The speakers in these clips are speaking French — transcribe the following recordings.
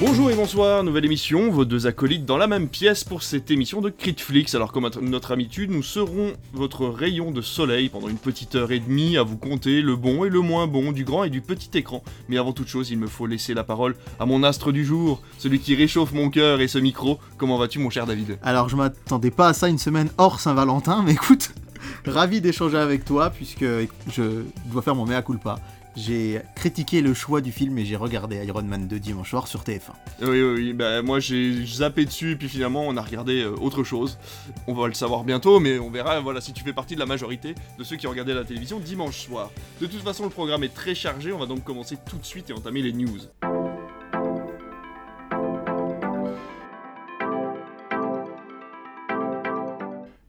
Bonjour et bonsoir, nouvelle émission, vos deux acolytes dans la même pièce pour cette émission de Critflix. Alors comme notre habitude, nous serons votre rayon de soleil pendant une petite heure et demie à vous compter le bon et le moins bon du grand et du petit écran. Mais avant toute chose, il me faut laisser la parole à mon astre du jour, celui qui réchauffe mon cœur et ce micro. Comment vas-tu mon cher David? Alors je m'attendais pas à ça une semaine hors Saint-Valentin, mais écoute, ravi d'échanger avec toi puisque je dois faire mon mea culpa j'ai critiqué le choix du film et j'ai regardé Iron Man 2 dimanche soir sur TF1. Oui, oui, oui. Bah, moi j'ai zappé dessus et puis finalement on a regardé euh, autre chose. On va le savoir bientôt, mais on verra voilà, si tu fais partie de la majorité de ceux qui regardé la télévision dimanche soir. De toute façon, le programme est très chargé, on va donc commencer tout de suite et entamer les news.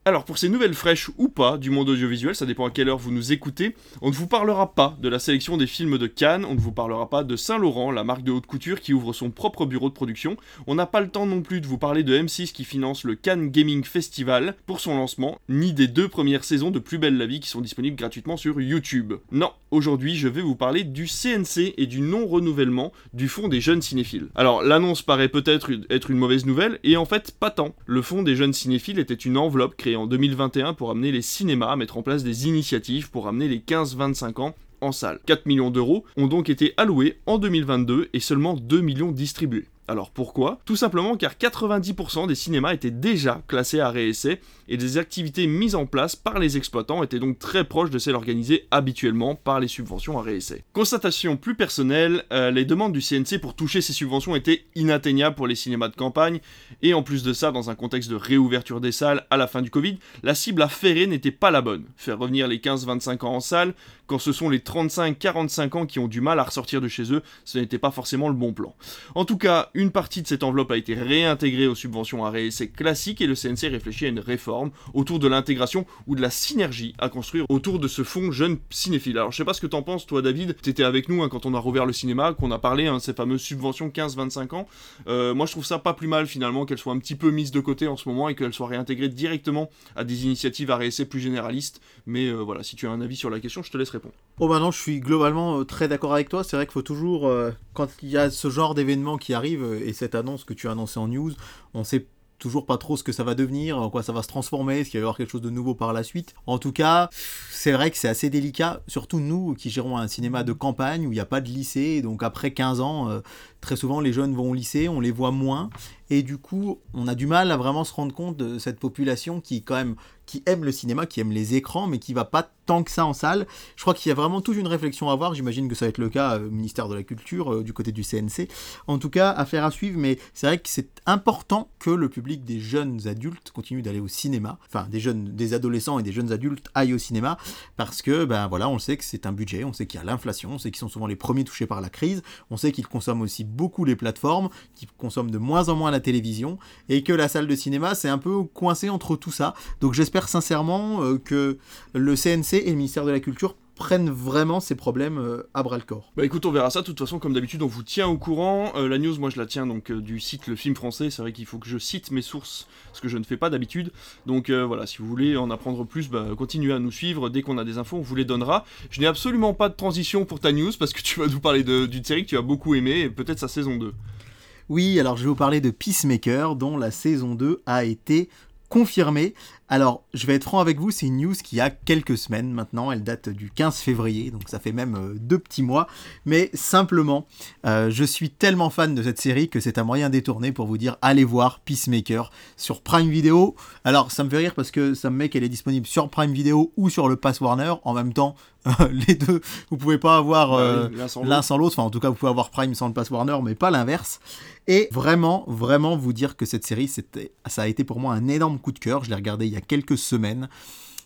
Alors pour ces nouvelles fraîches ou pas du monde audiovisuel, ça dépend à quelle heure vous nous écoutez, on ne vous parlera pas de la sélection des films de Cannes, on ne vous parlera pas de Saint-Laurent, la marque de haute couture qui ouvre son propre bureau de production, on n'a pas le temps non plus de vous parler de M6 qui finance le Cannes Gaming Festival pour son lancement, ni des deux premières saisons de Plus belle la vie qui sont disponibles gratuitement sur YouTube. Non, aujourd'hui je vais vous parler du CNC et du non-renouvellement du Fonds des jeunes cinéphiles. Alors l'annonce paraît peut-être être une mauvaise nouvelle, et en fait pas tant. Le Fonds des jeunes cinéphiles était une enveloppe créée en 2021 pour amener les cinémas à mettre en place des initiatives pour amener les 15-25 ans en salle. 4 millions d'euros ont donc été alloués en 2022 et seulement 2 millions distribués. Alors pourquoi? Tout simplement car 90% des cinémas étaient déjà classés à réessai et des activités mises en place par les exploitants étaient donc très proches de celles organisées habituellement par les subventions à réessai. Constatation plus personnelle, euh, les demandes du CNC pour toucher ces subventions étaient inatteignables pour les cinémas de campagne et en plus de ça, dans un contexte de réouverture des salles à la fin du Covid, la cible à ferrer n'était pas la bonne. Faire revenir les 15-25 ans en salle quand ce sont les 35-45 ans qui ont du mal à ressortir de chez eux, ce n'était pas forcément le bon plan. En tout cas, une partie de cette enveloppe a été réintégrée aux subventions à réessai classiques et le CNC réfléchit à une réforme autour de l'intégration ou de la synergie à construire autour de ce fonds jeune cinéphile. Alors je sais pas ce que t'en penses toi David, t'étais avec nous hein, quand on a rouvert le cinéma, qu'on a parlé hein, de ces fameuses subventions 15-25 ans. Euh, moi je trouve ça pas plus mal finalement qu'elles soient un petit peu mises de côté en ce moment et qu'elles soient réintégrées directement à des initiatives à réessai plus généralistes. Mais euh, voilà, si tu as un avis sur la question, je te laisse répondre. Oh bah non, je suis globalement euh, très d'accord avec toi. C'est vrai qu'il faut toujours, quand il y a ce genre d'événement qui arrive, et cette annonce que tu as annoncée en news, on sait toujours pas trop ce que ça va devenir, en quoi ça va se transformer, est-ce qu'il va y avoir quelque chose de nouveau par la suite. En tout cas, c'est vrai que c'est assez délicat, surtout nous qui gérons un cinéma de campagne où il n'y a pas de lycée, donc après 15 ans, euh, très souvent les jeunes vont au lycée, on les voit moins, et du coup, on a du mal à vraiment se rendre compte de cette population qui quand même qui aime le cinéma, qui aime les écrans, mais qui va pas tant que ça en salle. Je crois qu'il y a vraiment toute une réflexion à avoir. J'imagine que ça va être le cas au ministère de la Culture, euh, du côté du CNC. En tout cas, affaire à suivre, mais c'est vrai que c'est important que le public des jeunes adultes continue d'aller au cinéma. Enfin, des jeunes, des adolescents et des jeunes adultes aillent au cinéma, parce que, ben voilà, on sait que c'est un budget, on sait qu'il y a l'inflation, on sait qu'ils sont souvent les premiers touchés par la crise, on sait qu'ils consomment aussi beaucoup les plateformes, qu'ils consomment de moins en moins la télévision, et que la salle de cinéma, c'est un peu coincé entre tout ça. Donc j'espère sincèrement euh, que le CNC et le ministère de la Culture prennent vraiment ces problèmes euh, à bras le corps. Bah écoute, on verra ça. De toute façon, comme d'habitude, on vous tient au courant. Euh, la news, moi, je la tiens donc du site Le Film Français. C'est vrai qu'il faut que je cite mes sources, ce que je ne fais pas d'habitude. Donc voilà, si vous voulez en apprendre plus, bah, continuez à nous suivre. Dès qu'on a des infos, on vous les donnera. Je n'ai absolument pas de transition pour ta news parce que tu vas nous parler d'une série que tu as beaucoup aimée et peut-être sa saison 2. Oui, alors je vais vous parler de Peacemaker, dont la saison 2 a été confirmée. Alors, je vais être franc avec vous, c'est une news qui a quelques semaines maintenant, elle date du 15 février, donc ça fait même euh, deux petits mois, mais simplement, euh, je suis tellement fan de cette série que c'est un moyen détourné pour vous dire allez voir Peacemaker sur Prime Video. Alors, ça me fait rire parce que ça me met qu'elle est disponible sur Prime Video ou sur le Pass Warner, en même temps, les deux, vous pouvez pas avoir bah euh, l'un sans l'autre, enfin en tout cas vous pouvez avoir Prime sans le Pass Warner, mais pas l'inverse. Et vraiment, vraiment vous dire que cette série, ça a été pour moi un énorme coup de cœur, je l'ai regardé il y a quelques semaines.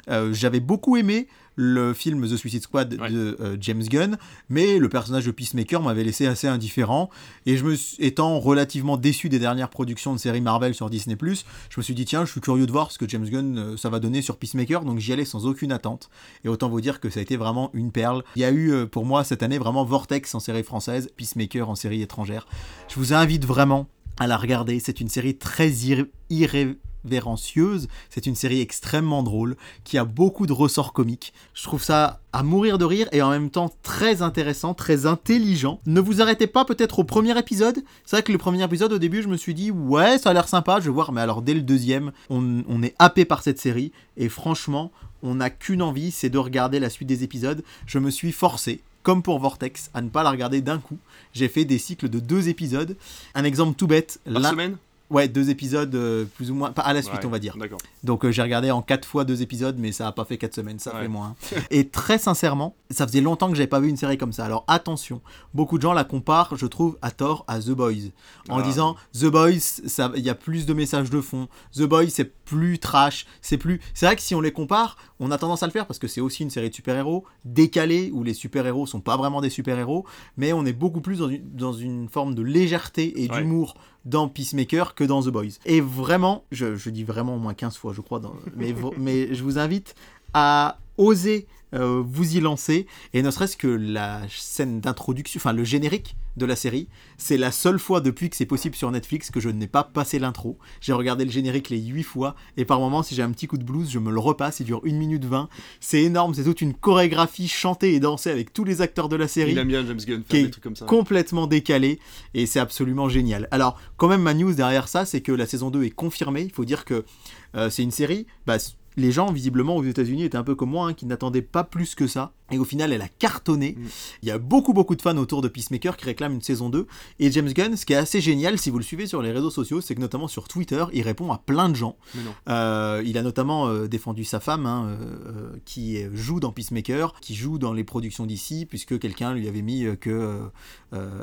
Euh, j'avais beaucoup aimé le film The Suicide Squad de euh, James Gunn, mais le personnage de Peacemaker m'avait laissé assez indifférent. Et je me étant relativement déçu des dernières productions de séries Marvel sur Disney+, je me suis dit tiens, je suis curieux de voir ce que James Gunn euh, ça va donner sur Peacemaker, donc j'y allais sans aucune attente. Et autant vous dire que ça a été vraiment une perle. Il y a eu pour moi cette année vraiment Vortex en série française, Peacemaker en série étrangère. Je vous invite vraiment à la regarder. C'est une série très irré irrévérencieuse. C'est une série extrêmement drôle, qui a beaucoup de ressorts comiques. Je trouve ça à mourir de rire et en même temps très intéressant, très intelligent. Ne vous arrêtez pas peut-être au premier épisode. C'est vrai que le premier épisode, au début, je me suis dit, ouais, ça a l'air sympa, je vais voir. Mais alors, dès le deuxième, on est happé par cette série. Et franchement, on n'a qu'une envie, c'est de regarder la suite des épisodes. Je me suis forcé, comme pour Vortex, à ne pas la regarder d'un coup. J'ai fait des cycles de deux épisodes. Un exemple tout bête. Par l'un- semaine Ouais, deux épisodes euh, plus ou moins, pas à la suite Ouais, on va dire. D'accord. Donc euh, j'ai regardé en quatre fois deux épisodes, mais ça a pas fait quatre semaines, ça Ouais. fait moins. Et très sincèrement, ça faisait longtemps que j'avais pas vu une série comme ça. Alors attention, beaucoup de gens la comparent, je trouve, à tort à The Boys, en Ah. disant The Boys, il y a plus de messages de fond. The Boys, c'est plus trash, c'est plus. C'est vrai que si on les compare, on a tendance à le faire parce que c'est aussi une série de super-héros décalée où les super-héros sont pas vraiment des super-héros, mais on est beaucoup plus dans une, dans une forme de légèreté et Ouais. d'humour dans Peacemaker que dans The Boys. Et vraiment, je, je dis vraiment au moins 15 fois, je crois, dans- mais, v- mais je vous invite à oser euh, vous y lancer, et ne serait-ce que la scène d'introduction, enfin le générique de la série, c'est la seule fois depuis que c'est possible sur Netflix que je n'ai pas passé l'intro. J'ai regardé le générique les 8 fois, et par moments, si j'ai un petit coup de blues, je me le repasse, il dure 1 minute 20. C'est énorme, c'est toute une chorégraphie chantée et dansée avec tous les acteurs de la série Il aime bien James Gunn qui est des trucs comme ça. complètement décalé et c'est absolument génial. Alors, quand même, ma news derrière ça, c'est que la saison 2 est confirmée. Il faut dire que euh, c'est une série. Bah, les gens, visiblement, aux États-Unis étaient un peu comme moi, hein, qui n'attendaient pas plus que ça. Et au final, elle a cartonné. Mm. Il y a beaucoup, beaucoup de fans autour de Peacemaker qui réclament une saison 2. Et James Gunn, ce qui est assez génial, si vous le suivez sur les réseaux sociaux, c'est que notamment sur Twitter, il répond à plein de gens. Euh, il a notamment euh, défendu sa femme, hein, euh, qui joue dans Peacemaker, qui joue dans les productions d'ici, puisque quelqu'un lui avait mis que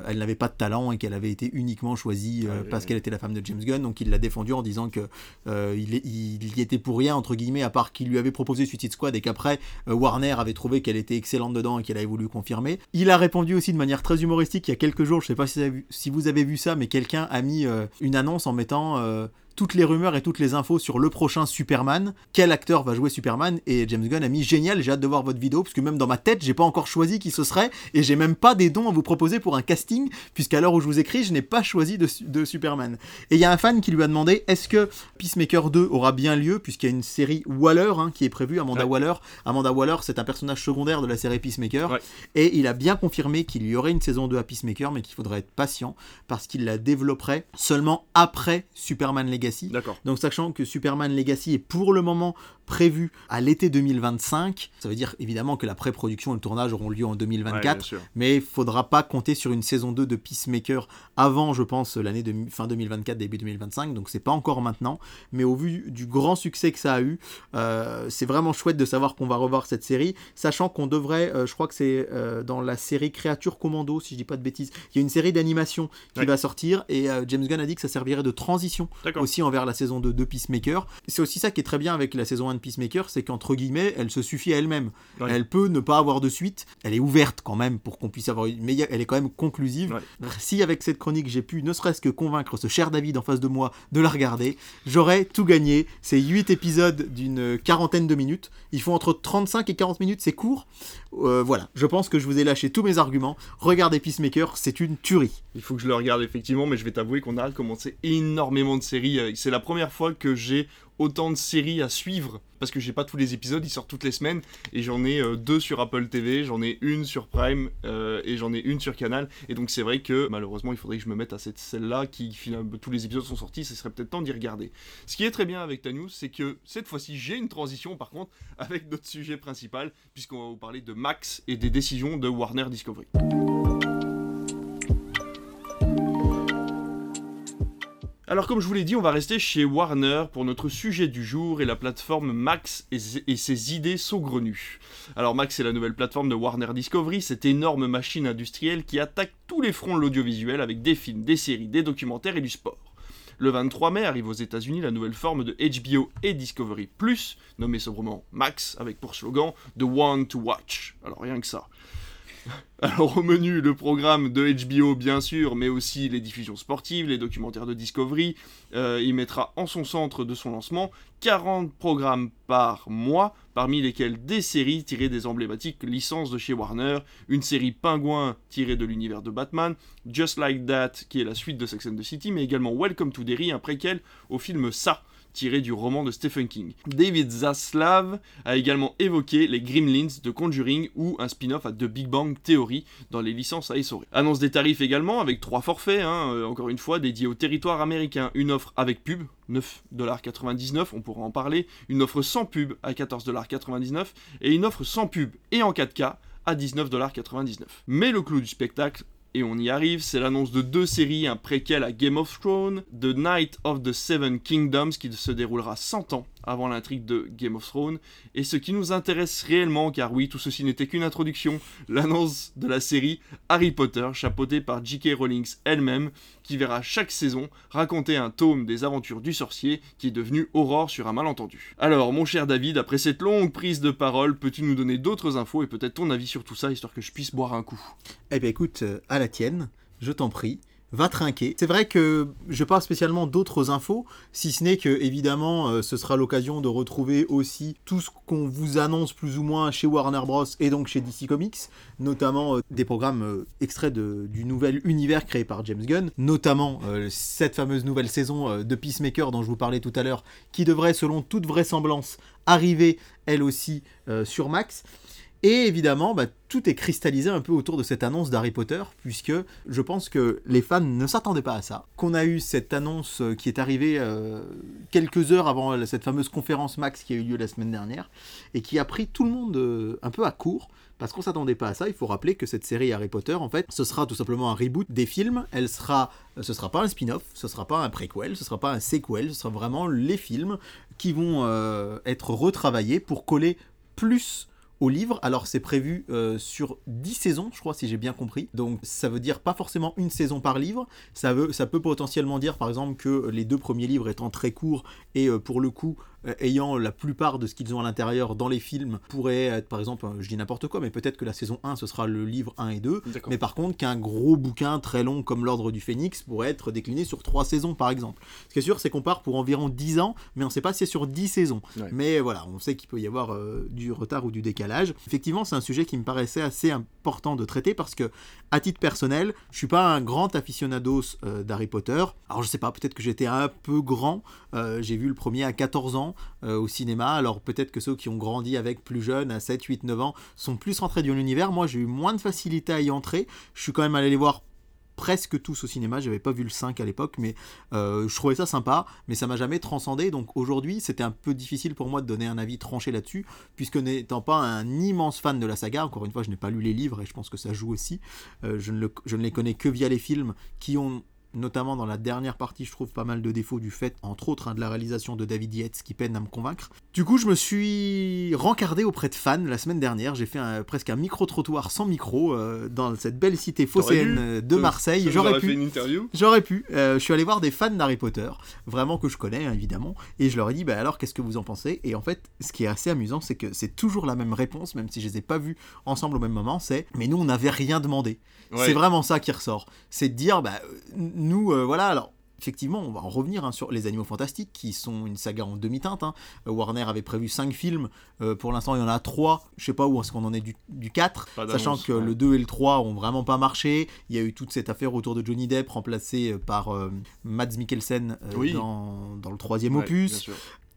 elle n'avait pas de talent et qu'elle avait été uniquement choisie Ouais, parce qu'elle était la femme de James Gunn. Donc il l'a défendu en disant que euh, il, est- il y était pour rien entre guillemets, à part qu'il lui avait proposé Suicide Squad et qu'après Warner avait trouvé qu'elle était excellente dedans et qu'elle avait voulu confirmer. Il a répondu aussi de manière très humoristique il y a quelques jours. Je sais pas si vous avez vu, si vous avez vu ça, mais quelqu'un a mis euh, une annonce en mettant euh, toutes les rumeurs et toutes les infos sur le prochain Superman. Quel acteur va jouer Superman? Et James Gunn a mis génial, j'ai hâte de voir votre vidéo, parce que même dans ma tête, j'ai pas encore choisi qui ce serait, et j'ai même pas des dons à vous proposer pour un casting, puisqu'à l'heure où je vous écris, je n'ai pas choisi de, de Superman. Et il y a un fan qui lui a demandé est-ce que Peacemaker 2 aura bien lieu, puisqu'il y a une série Waller hein, qui est prévue, Amanda Ouais. Waller. Amanda Waller, c'est un personnage secondaire de la série Peacemaker, Ouais. et il a bien confirmé qu'il y aurait une saison 2 à Peacemaker, mais qu'il faudrait être patient, parce qu'il la développerait seulement après Superman Legacy. D'accord. Donc sachant que Superman Legacy est pour le moment prévu à l'été 2025, ça veut dire évidemment que la pré-production et le tournage auront lieu en Ouais, 2024, bien sûr. mais il faudra pas compter sur une saison 2 de Peacemaker avant, je pense, l'année de fin 2024, début 2025, donc c'est pas encore maintenant, mais au vu du grand succès que ça a eu, euh, c'est vraiment chouette de savoir qu'on va revoir cette série, sachant qu'on devrait, euh, je crois que c'est euh, dans la série Créature Commando, si je dis pas de bêtises, il y a une série d'animation qui Ouais. va sortir, et James Gunn a dit que ça servirait de transition aussi envers la saison 2 de Peacemaker. C'est aussi ça qui est très bien avec la saison 1 de Peacemaker, c'est qu'entre guillemets, elle se suffit à elle-même. Ouais. Elle peut ne pas avoir de suite. Elle est ouverte quand même pour qu'on puisse avoir une. Mais elle est quand même conclusive. Ouais. Si avec cette chronique j'ai pu ne serait-ce que convaincre ce cher David en face de moi de la regarder, j'aurais tout gagné. C'est 8 épisodes d'une quarantaine de minutes. Ils font entre 35 et 40 minutes, c'est court. Euh, voilà, je pense que je vous ai lâché tous mes arguments. Regardez Peacemaker, c'est une tuerie. Il faut que je le regarde effectivement, mais je vais t'avouer qu'on a commencé énormément de séries. Euh, C'est la première fois que j'ai autant de séries à suivre parce que j'ai pas tous les épisodes, ils sortent toutes les semaines et j'en ai euh, deux sur Apple TV, j'en ai une sur Prime euh, et j'en ai une sur Canal. Et donc c'est vrai que malheureusement il faudrait que je me mette à cette celle-là qui finalement tous les épisodes sont sortis, ce serait peut-être temps d'y regarder. Ce qui est très bien avec ta news, c'est que cette fois-ci j'ai une transition par contre avec notre sujet principal puisqu'on va vous parler de Max et des décisions de Warner Discovery. Alors comme je vous l'ai dit, on va rester chez Warner pour notre sujet du jour et la plateforme Max et, ses idées saugrenues. Alors Max c'est la nouvelle plateforme de Warner Discovery, cette énorme machine industrielle qui attaque tous les fronts de l'audiovisuel avec des films, des séries, des documentaires et du sport. Le 23 mai arrive aux États-Unis la nouvelle forme de HBO et Discovery Plus, nommée sobrement Max, avec pour slogan The One to Watch. Alors rien que ça. Alors au menu, le programme de HBO bien sûr, mais aussi les diffusions sportives, les documentaires de Discovery. Euh, il mettra en son centre de son lancement 40 programmes par mois, parmi lesquels des séries tirées des emblématiques licences de chez Warner, une série Pingouin tirée de l'univers de Batman, Just Like That qui est la suite de Sex and the City, mais également Welcome to Derry, un préquel au film Ça tiré du roman de Stephen King. David Zaslav a également évoqué les Gremlins de Conjuring ou un spin-off à The Big Bang Theory dans les licences à essorer. Annonce des tarifs également avec trois forfaits, hein, euh, encore une fois dédiés au territoire américain. Une offre avec pub, 9,99$, on pourra en parler, une offre sans pub à 14,99$ et une offre sans pub et en 4K à 19,99$. Mais le clou du spectacle, et on y arrive, c'est l'annonce de deux séries, un préquel à Game of Thrones, The Night of the Seven Kingdoms, qui se déroulera 100 ans avant l'intrigue de Game of Thrones, et ce qui nous intéresse réellement, car oui, tout ceci n'était qu'une introduction, l'annonce de la série Harry Potter, chapeautée par J.K. Rowling elle-même, qui verra chaque saison raconter un tome des aventures du sorcier qui est devenu Aurore sur un malentendu. Alors, mon cher David, après cette longue prise de parole, peux-tu nous donner d'autres infos et peut-être ton avis sur tout ça, histoire que je puisse boire un coup? Eh bien écoute, euh, à la tienne, je t'en prie va trinquer. C'est vrai que je pas spécialement d'autres infos, si ce n'est que évidemment euh, ce sera l'occasion de retrouver aussi tout ce qu'on vous annonce plus ou moins chez Warner Bros et donc chez DC Comics, notamment euh, des programmes euh, extraits du nouvel univers créé par James Gunn, notamment cette fameuse nouvelle saison de Peacemaker dont je vous parlais tout à l'heure, qui devrait selon toute vraisemblance arriver elle aussi sur Max. Et évidemment, bah, tout est cristallisé un peu autour de cette annonce d'Harry Potter, puisque je pense que les fans ne s'attendaient pas à ça. Qu'on a eu cette annonce euh, qui est arrivée euh, quelques heures avant cette fameuse conférence Max qui a eu lieu la semaine dernière, et qui a pris tout le monde euh, un peu à court, parce qu'on s'attendait pas à ça. Il faut rappeler que cette série Harry Potter, en fait, ce sera tout simplement un reboot des films. Elle sera, ce sera pas un spin-off, ce sera pas un prequel, ce sera pas un sequel, ce sera vraiment les films qui vont être retravaillés pour coller plus au livre. Alors c'est prévu euh, sur 10 saisons, je crois, si j'ai bien compris. Donc ça veut dire pas forcément une saison par livre. Ça, veut, ça peut potentiellement dire par exemple que les deux premiers livres étant très courts et euh, pour le coup ayant la plupart de ce qu'ils ont à l'intérieur dans les films pourrait être par exemple, je dis n'importe quoi, mais peut-être que la saison 1 ce sera le livre 1 et 2. Mais par contre qu'un gros bouquin très long comme l'Ordre du Phénix pourrait être décliné sur 3 saisons par exemple. Ce qui est sûr c'est qu'on part pour environ 10 ans, mais on ne sait pas si c'est sur 10 saisons. Mais voilà, on sait qu'il peut y avoir du retard ou du décalage. Effectivement, c'est un sujet qui me paraissait assez important de traiter parce que, à titre personnel, je suis pas un grand aficionados euh, d'Harry Potter. Alors, je sais pas, peut-être que j'étais un peu grand. Euh, j'ai vu le premier à 14 ans euh, au cinéma. Alors, peut-être que ceux qui ont grandi avec plus jeunes, à 7, 8, 9 ans, sont plus rentrés dans l'univers. Moi, j'ai eu moins de facilité à y entrer. Je suis quand même allé les voir presque tous au cinéma. J'avais pas vu le 5 à l'époque, mais euh, je trouvais ça sympa, mais ça m'a jamais transcendé. Donc aujourd'hui, c'était un peu difficile pour moi de donner un avis tranché là-dessus, puisque n'étant pas un immense fan de la saga, encore une fois, je n'ai pas lu les livres et je pense que ça joue aussi. Euh, je, ne je ne les connais que via les films qui ont notamment dans la dernière partie, je trouve pas mal de défauts du fait, entre autres, hein, de la réalisation de David Yates qui peine à me convaincre. Du coup, je me suis rencardé auprès de fans la semaine dernière. J'ai fait presque un micro-trottoir sans micro euh, dans cette belle cité phocéenne euh, de Marseille. J'aurais pu. J'aurais pu. Euh, je suis allé voir des fans d'Harry Potter, vraiment que je connais hein, évidemment, et je leur ai dit, bah alors, qu'est-ce que vous en pensez? Et en fait, ce qui est assez amusant, c'est que c'est toujours la même réponse, même si je les ai pas vus ensemble au même moment, c'est, mais nous, on n'avait rien demandé. C'est vraiment ça qui ressort. C'est de dire, bah, nous, euh, voilà, alors effectivement, on va en revenir hein, sur Les Animaux Fantastiques, qui sont une saga en demi-teinte. Hein. Euh, Warner avait prévu 5 films, euh, pour l'instant il y en a 3, je sais pas où est-ce qu'on en est du, du 4, sachant que le 2 et le 3 ont vraiment pas marché. Il y a eu toute cette affaire autour de Johnny Depp, remplacé par Mads Mikkelsen dans, dans, le troisième opus.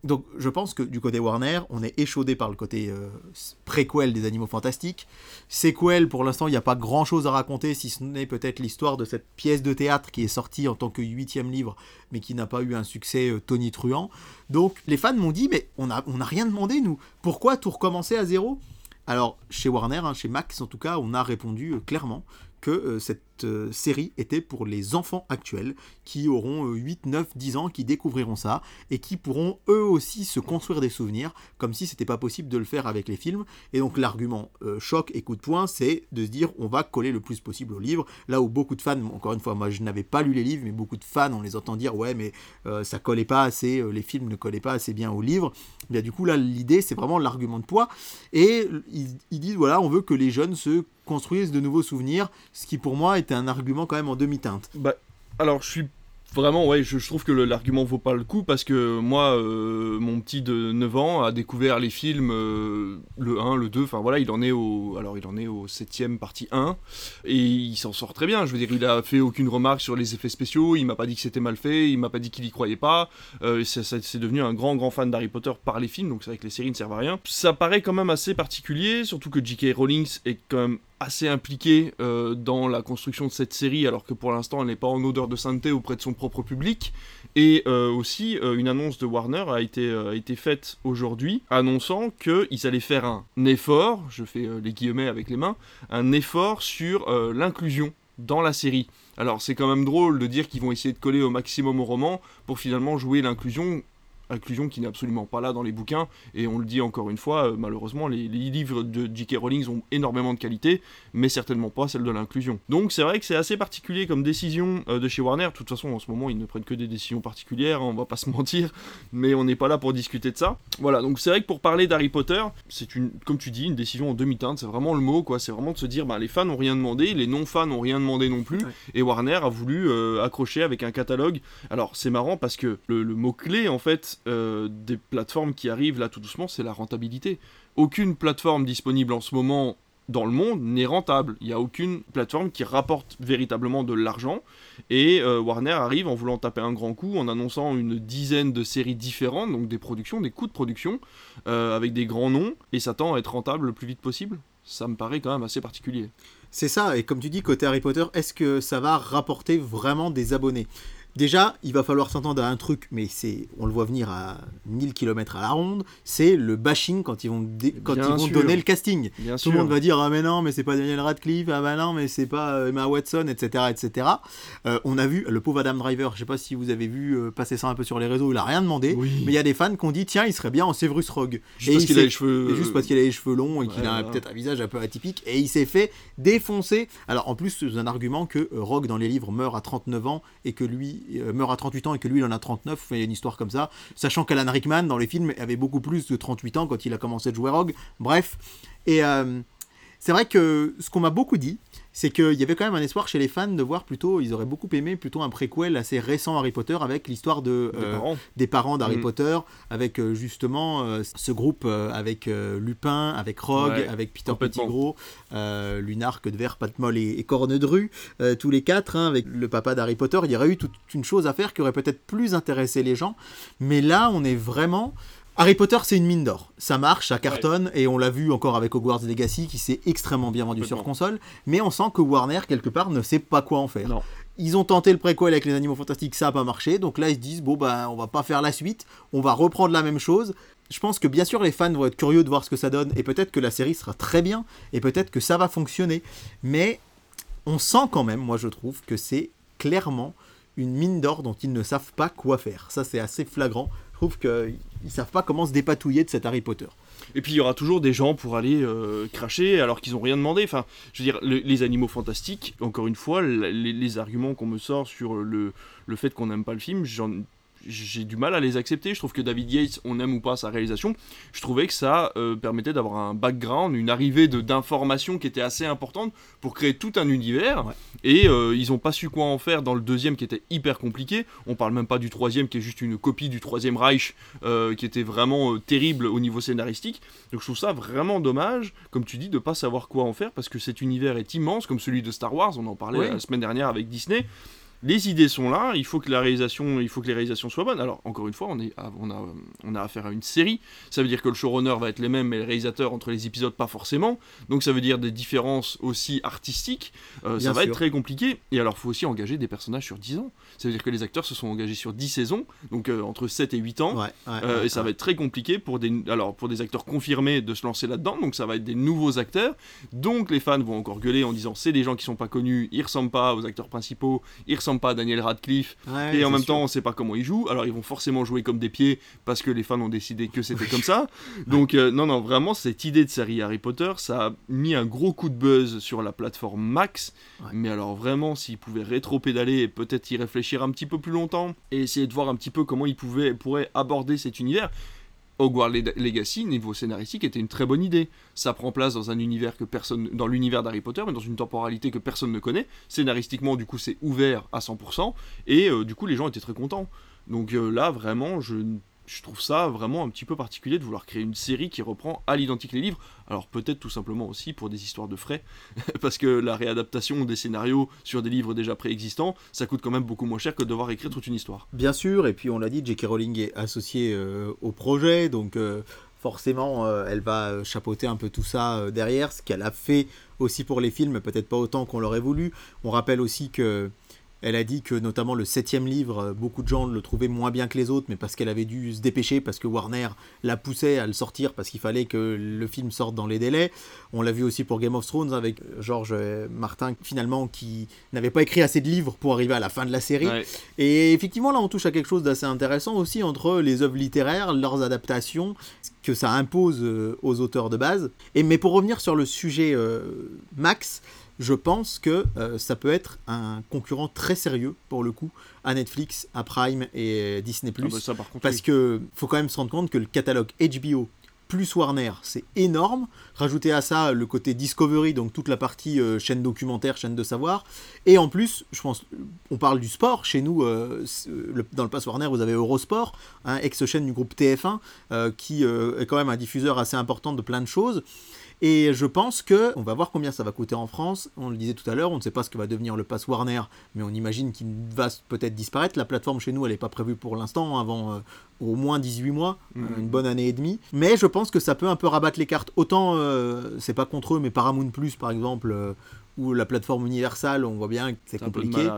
Donc je pense que du côté Warner, on est échaudé par le côté euh, préquel des Animaux Fantastiques. Sequel, pour l'instant, il n'y a pas grand-chose à raconter, si ce n'est peut-être l'histoire de cette pièce de théâtre qui est sortie en tant que huitième livre, mais qui n'a pas eu un succès euh, tonitruant. Donc les fans m'ont dit, mais on n'a rien demandé, nous. Pourquoi tout recommencer à zéro? Alors, chez Warner, hein, chez Max en tout cas, on a répondu euh, clairement que euh, euh, série était pour les enfants actuels qui auront 8, 9, 10 ans, qui découvriront ça et qui pourront eux aussi se construire des souvenirs comme si c'était pas possible de le faire avec les films. Et donc l'argument euh, choc et coup de poing, c'est de se dire on va coller le plus possible au livre. Là où beaucoup de fans, encore une fois, moi je n'avais pas lu les livres, mais beaucoup de fans, on les entend dire ouais mais ça collait pas assez, les films ne collaient pas assez bien au livre. Bien du coup là l'idée c'est vraiment l'argument de poids et ils, ils disent voilà on veut que les jeunes se construisent de nouveaux souvenirs, ce qui pour moi était un argument quand même en demi-teinte. Bah, alors je suis vraiment, ouais, je, trouve que l'argument vaut pas le coup parce que moi, euh, mon petit de 9 ans a découvert les films, euh, le 1, le 2, enfin voilà, il en est au, alors il en est au 7ème partie 1 et il s'en sort très bien. Je veux dire, il a fait aucune remarque sur les effets spéciaux, il m'a pas dit que c'était mal fait, il m'a pas dit qu'il y croyait pas. Euh, c'est devenu un grand, grand fan d'Harry Potter par les films, donc c'est vrai que les séries ne servent à rien. Ça paraît quand même assez particulier, surtout que J.K. Rowling est quand même assez impliquée euh, dans la construction de cette série, alors que pour l'instant elle n'est pas en odeur de sainteté auprès de son propre public. Et euh, aussi, euh, une annonce de Warner a été, a été faite aujourd'hui, annonçant qu'ils allaient faire un effort, je fais les guillemets avec les mains, un effort sur l'inclusion dans la série. Alors c'est quand même drôle de dire qu'ils vont essayer de coller au maximum au roman pour finalement jouer l'inclusion inclusion qui n'est absolument pas là dans les bouquins, et on le dit encore une fois, euh, malheureusement, les, livres de J.K. Rowling ont énormément de qualité, mais certainement pas celle de l'inclusion. Donc c'est vrai que c'est assez particulier comme décision euh, de chez Warner, de toute façon en ce moment ils ne prennent que des décisions particulières, hein, on va pas se mentir, mais on n'est pas là pour discuter de ça. Voilà, donc c'est vrai que pour parler d'Harry Potter, c'est une, comme tu dis, une décision en demi-teinte, c'est vraiment le mot, quoi, c'est vraiment de se dire, bah, les fans n'ont rien demandé, les non-fans n'ont rien demandé non plus, et Warner a voulu euh, accrocher avec un catalogue. Alors c'est marrant parce que le mot-clé en fait, euh, des plateformes qui arrivent là tout doucement, c'est la rentabilité. Aucune plateforme disponible en ce moment dans le monde n'est rentable. Il n'y a aucune plateforme qui rapporte véritablement de l'argent. Et euh, Warner arrive en voulant taper un grand coup, en annonçant une dizaine de séries différentes, donc des productions, des coûts de production, euh, avec des grands noms, et s'attend à être rentable le plus vite possible. Ça me paraît quand même assez particulier. C'est ça, et comme tu dis, côté Harry Potter, est-ce que ça va rapporter vraiment des abonnés? Déjà, il va falloir s'entendre à un truc, mais c'est, on le voit venir à 1000 km à la ronde, c'est le bashing quand ils vont, quand ils vont donner le casting. Tout le monde va dire Ah, mais non, mais c'est pas Daniel Radcliffe, ah, bah non, mais c'est pas euh, Emma Watson, etc. etc. Euh, on a vu le pauvre Adam Driver, je sais pas si vous avez vu euh, passer ça un peu sur les réseaux, il a rien demandé, mais il y a des fans qui ont dit Tiens, il serait bien en Severus Rogue. Juste parce qu'il a les cheveux. juste parce qu'il a les cheveux longs et qu'il a peut-être un visage un peu atypique, et il s'est fait défoncer. Alors en plus, c'est un argument que Rogue dans les livres meurt à 39 ans et que lui meurt à 38 ans et que lui il en a 39, il y a une histoire comme ça, sachant qu'Alan Rickman dans les films avait beaucoup plus de 38 ans quand il a commencé de jouer Rogue, bref, et euh, c'est vrai que ce qu'on m'a beaucoup dit, c'est qu'il y avait quand même un espoir chez les fans de voir plutôt, ils auraient beaucoup aimé plutôt un préquel assez récent Harry Potter avec l'histoire de, des parents, d'Harry mm. Potter, avec euh, justement euh, ce groupe avec Lupin, avec Rogue, avec Peter Pettigrew, Lunarque, Devers, Patmol et, et Cornedru, tous les quatre, hein, avec le papa d'Harry Potter, il y aurait eu toute une chose à faire qui aurait peut-être plus intéressé les gens, mais là on est vraiment Harry Potter, c'est une mine d'or. Ça marche, ça cartonne, et on l'a vu encore avec Hogwarts Legacy qui s'est extrêmement bien vendu sur console. Mais on sent que Warner, quelque part, ne sait pas quoi en faire. Ils ont tenté le préquel avec les Animaux Fantastiques, ça n'a pas marché. Donc là, ils se disent bon, ben, on va pas faire la suite, on va reprendre la même chose. Je pense que bien sûr, les fans vont être curieux de voir ce que ça donne, et peut-être que la série sera très bien, et peut-être que ça va fonctionner. Mais on sent quand même, moi je trouve, que c'est clairement une mine d'or dont ils ne savent pas quoi faire. Ça, c'est assez flagrant. Je trouve qu'ils ne savent pas comment se dépatouiller de cet Harry Potter. Et puis il y aura toujours des gens pour aller euh, cracher alors qu'ils n'ont rien demandé. Enfin, je veux dire, les animaux fantastiques, encore une fois, les, arguments qu'on me sort sur le, le fait qu'on n'aime pas le film, j'en j'ai du mal à les accepter. Je trouve que David Yates, on aime ou pas sa réalisation, je trouvais que ça euh, permettait d'avoir un background, une arrivée d'informations qui était assez importante pour créer tout un univers. Et euh, ils n'ont pas su quoi en faire dans le deuxième qui était hyper compliqué. On parle même pas du troisième qui est juste une copie du troisième Reich euh, qui était vraiment terrible au niveau scénaristique. Donc je trouve ça vraiment dommage, comme tu dis, de pas savoir quoi en faire parce que cet univers est immense, comme celui de Star Wars. On en parlait la semaine dernière avec Disney les idées sont là, il faut que la réalisation, il faut que les réalisations soient bonnes. Alors encore une fois, on, est, on, a, on a affaire à une série, ça veut dire que le showrunner va être les mêmes, mais le réalisateur entre les épisodes pas forcément. Donc ça veut dire des différences aussi artistiques. Euh, ça va être très compliqué. Et alors il faut aussi engager des personnages sur 10 ans. Ça veut dire que les acteurs se sont engagés sur 10 saisons, donc euh, entre 7 et 8 ans. Euh, et ça va être très compliqué pour des, alors, pour des acteurs confirmés de se lancer là-dedans. Donc ça va être des nouveaux acteurs. Donc les fans vont encore gueuler en disant c'est des gens qui sont pas connus, ils ressemblent pas aux acteurs principaux, ils ressemblent pas à Daniel Radcliffe, et en même temps on sait pas comment ils jouent, alors ils vont forcément jouer comme des pieds parce que les fans ont décidé que c'était comme ça. Donc euh, non, non, vraiment cette idée de série Harry Potter, ça a mis un gros coup de buzz sur la plateforme Max, mais alors vraiment s'ils pouvaient rétro-pédaler et peut-être y réfléchir un petit peu plus longtemps, et essayer de voir un petit peu comment ils pouvaient, pourraient aborder cet univers, Hogwarts Legacy, niveau scénaristique, était une très bonne idée. Ça prend place dans un univers que personne, dans l'univers d'Harry Potter, mais dans une temporalité que personne ne connaît. Scénaristiquement, du coup, c'est ouvert à 100%, et euh, du coup, les gens étaient très contents. Donc euh, là, vraiment, je je trouve ça vraiment un petit peu particulier de vouloir créer une série qui reprend à l'identique les livres. Alors peut-être tout simplement aussi pour des histoires de frais, parce que la réadaptation des scénarios sur des livres déjà préexistants, ça coûte quand même beaucoup moins cher que de devoir écrire toute une histoire. Bien sûr, et puis on l'a dit, J.K. Rowling est associée euh, au projet, donc euh, forcément euh, elle va chapeauter un peu tout ça derrière, ce qu'elle a fait aussi pour les films, peut-être pas autant qu'on l'aurait voulu. On rappelle aussi que elle a dit que notamment le septième livre, euh, beaucoup de gens le trouvaient moins bien que les autres, mais parce qu'elle avait dû se dépêcher, parce que Warner la poussait à le sortir, parce qu'il fallait que le film sorte dans les délais. On l'a vu aussi pour Game of Thrones avec George Martin, finalement, qui n'avait pas écrit assez de livres pour arriver à la fin de la série. Et effectivement, là, on touche à quelque chose d'assez intéressant aussi entre les œuvres littéraires, leurs adaptations, que ça impose euh, aux auteurs de base. Et, mais pour revenir sur le sujet euh, Max, je pense que euh, ça peut être un concurrent très sérieux pour le coup à Netflix, à Prime et Disney ah bah parce que faut quand même se rendre compte que le catalogue HBO plus Warner, c'est énorme. Rajouter à ça le côté Discovery, donc toute la partie euh, chaîne documentaire, chaîne de savoir. Et en plus, je pense, on parle du sport. Chez nous, euh, dans le Pass Warner, vous avez Eurosport, hein, ex-chaîne du groupe TF1, qui est quand même un diffuseur assez important de plein de choses. Et je pense que, on va voir combien ça va coûter en France. On le disait tout à l'heure, on ne sait pas ce que va devenir le pass Warner, mais on imagine qu'il va peut-être disparaître. La plateforme chez nous, elle n'est pas prévue pour l'instant, avant euh, au moins 18 mois, mhm. une bonne année et demie. Mais je pense que ça peut un peu rabattre les cartes. Autant, euh, c'est pas contre eux, mais Paramount Plus, par exemple, euh, ou la plateforme universelle, on voit bien que c'est compliqué.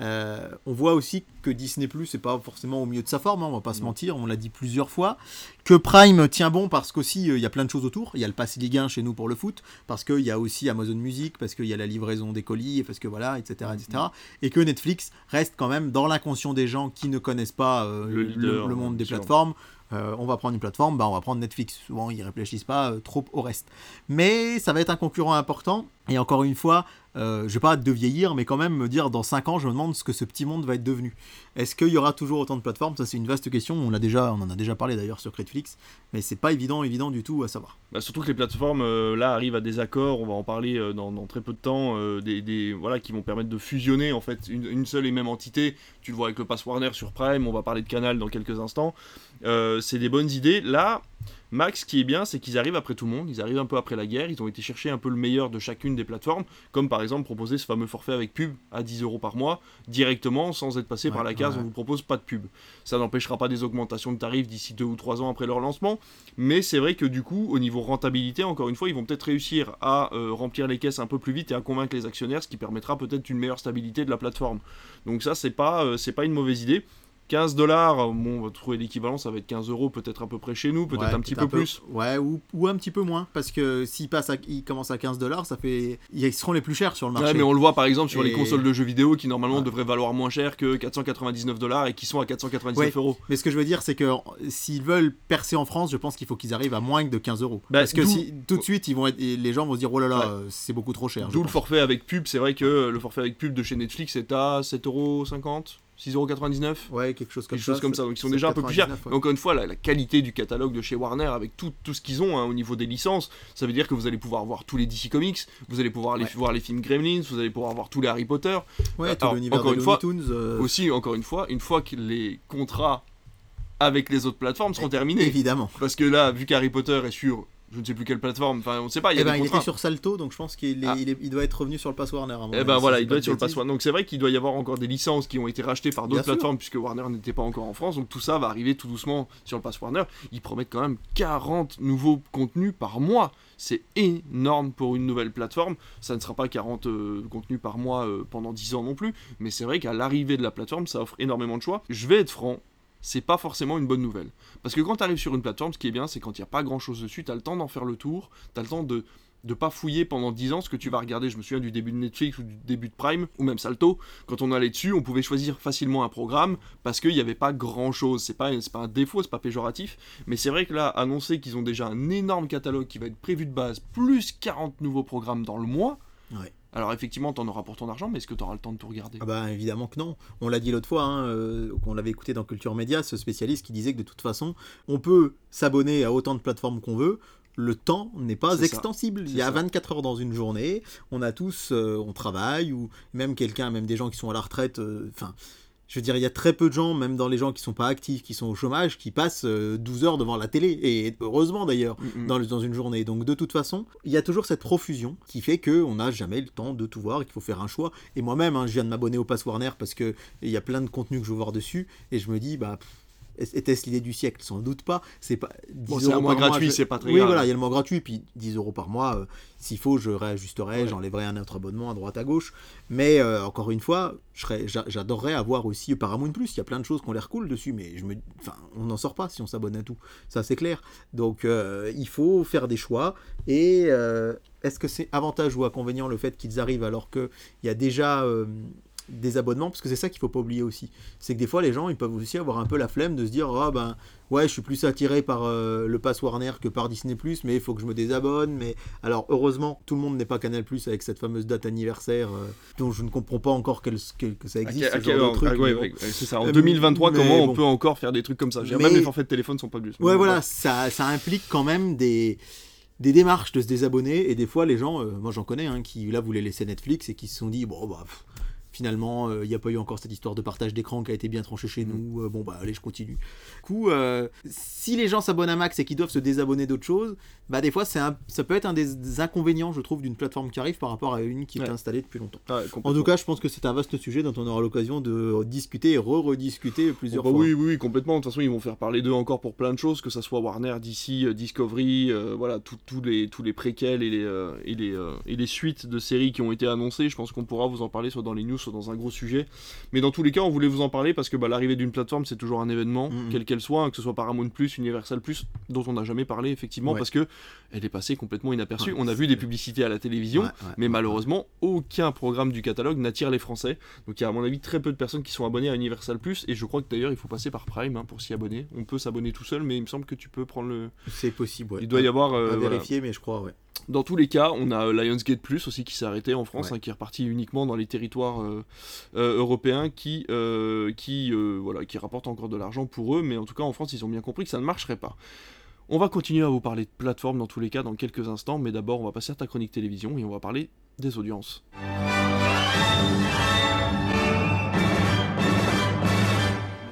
Euh, on voit aussi que Disney Plus c'est pas forcément au milieu de sa forme, hein, on va pas se mentir, on l'a dit plusieurs fois. Que Prime tient bon parce qu'aussi euh, il y a plein de choses autour. Il y a le Pass Ligue 1 chez nous pour le foot, parce qu'il y a aussi Amazon Music, parce qu'il y a la livraison des colis, parce que voilà, etc., etc. Et que Netflix reste quand même dans l'inconscient des gens qui ne connaissent pas euh, le, monde des plateformes. Euh, on va prendre une plateforme, bah on va prendre Netflix. Souvent, ils réfléchissent pas euh, trop au reste. Mais ça va être un concurrent important. Et encore une fois, euh, je vais pas hâte de vieillir, mais quand même me dire dans 5 ans, je me demande ce que ce petit monde va être devenu. Est-ce qu'il y aura toujours autant de plateformes? Ça, c'est une vaste question. On, l'a déjà, on en a déjà parlé d'ailleurs sur Netflix, mais c'est pas évident, évident du tout à savoir. Bah, surtout que les plateformes euh, là arrivent à des accords. On va en parler euh, dans, très peu de temps, euh, des, voilà qui vont permettre de fusionner en fait une, seule et même entité. Tu le vois avec le Pass Warner sur Prime. On va parler de Canal dans quelques instants. c'est des bonnes idées. Là, Max, ce qui est bien, c'est qu'ils arrivent après tout le monde, ils arrivent un peu après la guerre, ils ont été chercher un peu le meilleur de chacune des plateformes, comme par exemple proposer ce fameux forfait avec pub à 10 euros par mois, directement, sans être passé par la case on vous propose pas de pub. Ça n'empêchera pas des augmentations de tarifs d'ici 2 ou 3 ans après leur lancement, mais c'est vrai que du coup, au niveau rentabilité, encore une fois, ils vont peut-être réussir à euh, remplir les caisses un peu plus vite et à convaincre les actionnaires, ce qui permettra peut-être une meilleure stabilité de la plateforme. Donc ça, c'est pas, euh, c'est pas une mauvaise idée. 15 dollars, bon, on va trouver l'équivalent, ça va être 15 euros peut-être à peu près chez nous, peut-être un petit peu, plus. Ouais, ou, ou, un petit peu moins, parce que s'ils passent à, ils commencent à 15 dollars, ça fait, ils seront les plus chers sur le marché. Ouais, mais on le voit par exemple sur les consoles de jeux vidéo qui normalement devraient valoir moins cher que 499 dollars et qui sont à 499 euros. Mais ce que je veux dire, c'est que s'ils veulent percer en France, je pense qu'il faut qu'ils arrivent à moins de 15 euros. Bah, parce que si tout de suite, ils vont être, les gens vont se dire oh là là, c'est beaucoup trop cher. D'où le forfait avec pub, c'est vrai que le forfait avec pub de chez Netflix est à 7,50 euros 6,99€ Ouais, quelque chose comme quelque ça. Chose comme ça. Donc ils sont déjà un peu plus chers. encore une fois, la, qualité du catalogue de chez Warner, avec tout, tout ce qu'ils ont hein, au niveau des licences, ça veut dire que vous allez pouvoir voir tous les DC Comics, vous allez pouvoir aller voir les films Gremlins, vous allez pouvoir voir tous les Harry Potter. Ouais, tout l'univers encore une fois, euh. Aussi, encore une fois, une fois que les contrats avec les autres plateformes seront terminés. Évidemment. Parce que là, vu qu'Harry Potter est sur je ne sais plus quelle plateforme, enfin on ne sait pas. Il, y a eh ben, il était sur Salto, donc je pense qu'il ah. il, doit être revenu sur le Pass Warner. Eh ben voilà, il doit être sur le Pass Warner. Donc c'est vrai qu'il doit y avoir encore des licences qui ont été rachetées par d'autres plateformes puisque Warner n'était pas encore en France. Donc tout ça va arriver tout doucement sur le Pass Warner. Ils promettent quand même 40 nouveaux contenus par mois. C'est énorme pour une nouvelle plateforme. Ça ne sera pas 40 euh, contenus par mois euh, pendant 10 ans non plus. Mais c'est vrai qu'à l'arrivée de la plateforme, ça offre énormément de choix. Je vais être franc, c'est pas forcément une bonne nouvelle. Parce que quand tu arrives sur une plateforme, ce qui est bien, c'est quand il n'y a pas grand chose dessus, tu as le temps d'en faire le tour, tu as le temps de ne pas fouiller pendant 10 ans ce que tu vas regarder. Je me souviens du début de Netflix ou du début de Prime, ou même Salto, quand on allait dessus, on pouvait choisir facilement un programme parce qu'il n'y avait pas grand chose. C'est pas, pas un défaut, c'est pas péjoratif, mais c'est vrai que là, annoncer qu'ils ont déjà un énorme catalogue qui va être prévu de base, plus 40 nouveaux programmes dans le mois, Alors effectivement, t'en auras pour ton argent, mais est-ce que t'auras le temps de tout regarder? Ah bah évidemment que non. On l'a dit l'autre fois, hein, euh, qu'on l'avait écouté dans Culture Média, ce spécialiste qui disait que de toute façon, on peut s'abonner à autant de plateformes qu'on veut. Le temps n'est pas extensible. Il y a ça. 24 heures dans une journée. On a tous, euh, on travaille ou même quelqu'un, même des gens qui sont à la retraite. euh, Enfin, je veux dire, il y a très peu de gens, même dans les gens qui sont pas actifs, qui sont au chômage, qui passent euh, 12 heures devant la télé. Et heureusement d'ailleurs Mm, mm. dans, une journée. Donc de toute façon, il y a toujours cette profusion qui fait que on n'a jamais le temps de tout voir et qu'il faut faire un choix. Et moi-même, hein, je viens de m'abonner au Pass Warner parce que il y a plein de contenus que je veux voir dessus et je me dis bah pff, était-ce l'idée du siècle? Sans doute pas. C'est pas 10 Bon, c'est un mois gratuit, je- c'est pas très Oui, grave. voilà, il y a le mois gratuit puis 10 euros par mois. euh, S'il faut, je réajusterai, Ouais. j'enlèverai un autre abonnement à droite à gauche. Mais euh, encore une fois, je serais- j'a- j'adorerais avoir aussi Paramount Plus. Il y a plein de choses qu'on les recoule dessus, mais je me, enfin, on n'en sort pas si on s'abonne à tout. Ça, c'est clair. Donc, euh, il faut faire des choix. Et est-ce que c'est avantage ou inconvénient le fait qu'ils arrivent alors qu'il y a déjà des abonnements Parce que c'est ça qu'il faut pas oublier aussi. C'est que des fois, les gens, ils peuvent aussi avoir un peu la flemme de se dire Ah ben, ouais, je suis plus attiré par euh, le Pass Warner que par Disney, mais il faut que je me désabonne. Mais alors, heureusement, tout le monde n'est pas Canal avec cette fameuse date anniversaire euh, dont je ne comprends pas encore qu'elle- que, que ça existe. à ce genre quel- de truc, ouais, mais bon. ouais, ouais, c'est ça. En Euh, 2023, mais comment on peut encore faire des trucs comme ça? Mais- Même les forfaits de téléphone sont pas plus. Ouais, voilà, ça, ça implique quand même des, des démarches de se désabonner. Et des fois, les gens, euh, moi j'en connais, hein, qui là voulaient laisser Netflix et qui se sont dit, bon, bah, pff, finalement, euh, il n'y a pas eu encore cette histoire de partage d'écran qui a été bien tranchée chez Mm. nous. Euh, bon, bah, allez, je continue. Du coup, euh, si les gens s'abonnent à Max et qu'ils doivent se désabonner d'autres choses, bah, des fois, c'est un- ça peut être un des, des inconvénients, je trouve, d'une plateforme qui arrive par rapport à une qui est installée depuis longtemps. Ouais, En tout cas, je pense que c'est un vaste sujet dont on aura l'occasion de discuter et re-rediscuter plusieurs Bah fois. oui, oui, oui, complètement. De toute façon, ils vont faire parler d'eux encore pour plein de choses, que ça soit Warner, DC, euh, Discovery, euh, voilà, tous les, tous les préquels et les, euh, et, les, euh, et les suites de séries qui ont été annoncées. Je pense qu'on pourra vous en parler soit dans les news, soit dans un gros sujet. Mais dans tous les cas, on voulait vous en parler parce que bah, l'arrivée d'une plateforme, c'est toujours un événement, Mhm. quelle qu'elle soit, hein, que ce soit Paramount Plus, Universal Plus, dont on n'a jamais parlé, effectivement, Ouais. parce que elle est passée complètement inaperçue. Ouais, on a vu des publicités à la télévision. Ouais, Mais malheureusement, aucun programme du catalogue n'attire les Français. Donc il y a à mon avis très peu de personnes qui sont abonnées à Universal Plus. Et je crois que d'ailleurs il faut passer par Prime hein, pour s'y abonner. On peut s'abonner tout seul, mais il me semble que tu peux prendre le. C'est possible, ouais. Il doit y avoir. euh, à voilà. vérifier, mais je crois, ouais. Dans tous les cas, on a euh, Lionsgate Plus aussi qui s'est arrêté en France, Ouais. hein, qui est reparti uniquement dans les territoires euh, euh, européens, qui, euh, qui, voilà, qui rapporte encore de l'argent pour eux. Mais en tout cas, en France, ils ont bien compris que ça ne marcherait pas. On va continuer à vous parler de plateformes dans tous les cas dans quelques instants, mais d'abord, on va passer à ta chronique télévision et on va parler des audiences.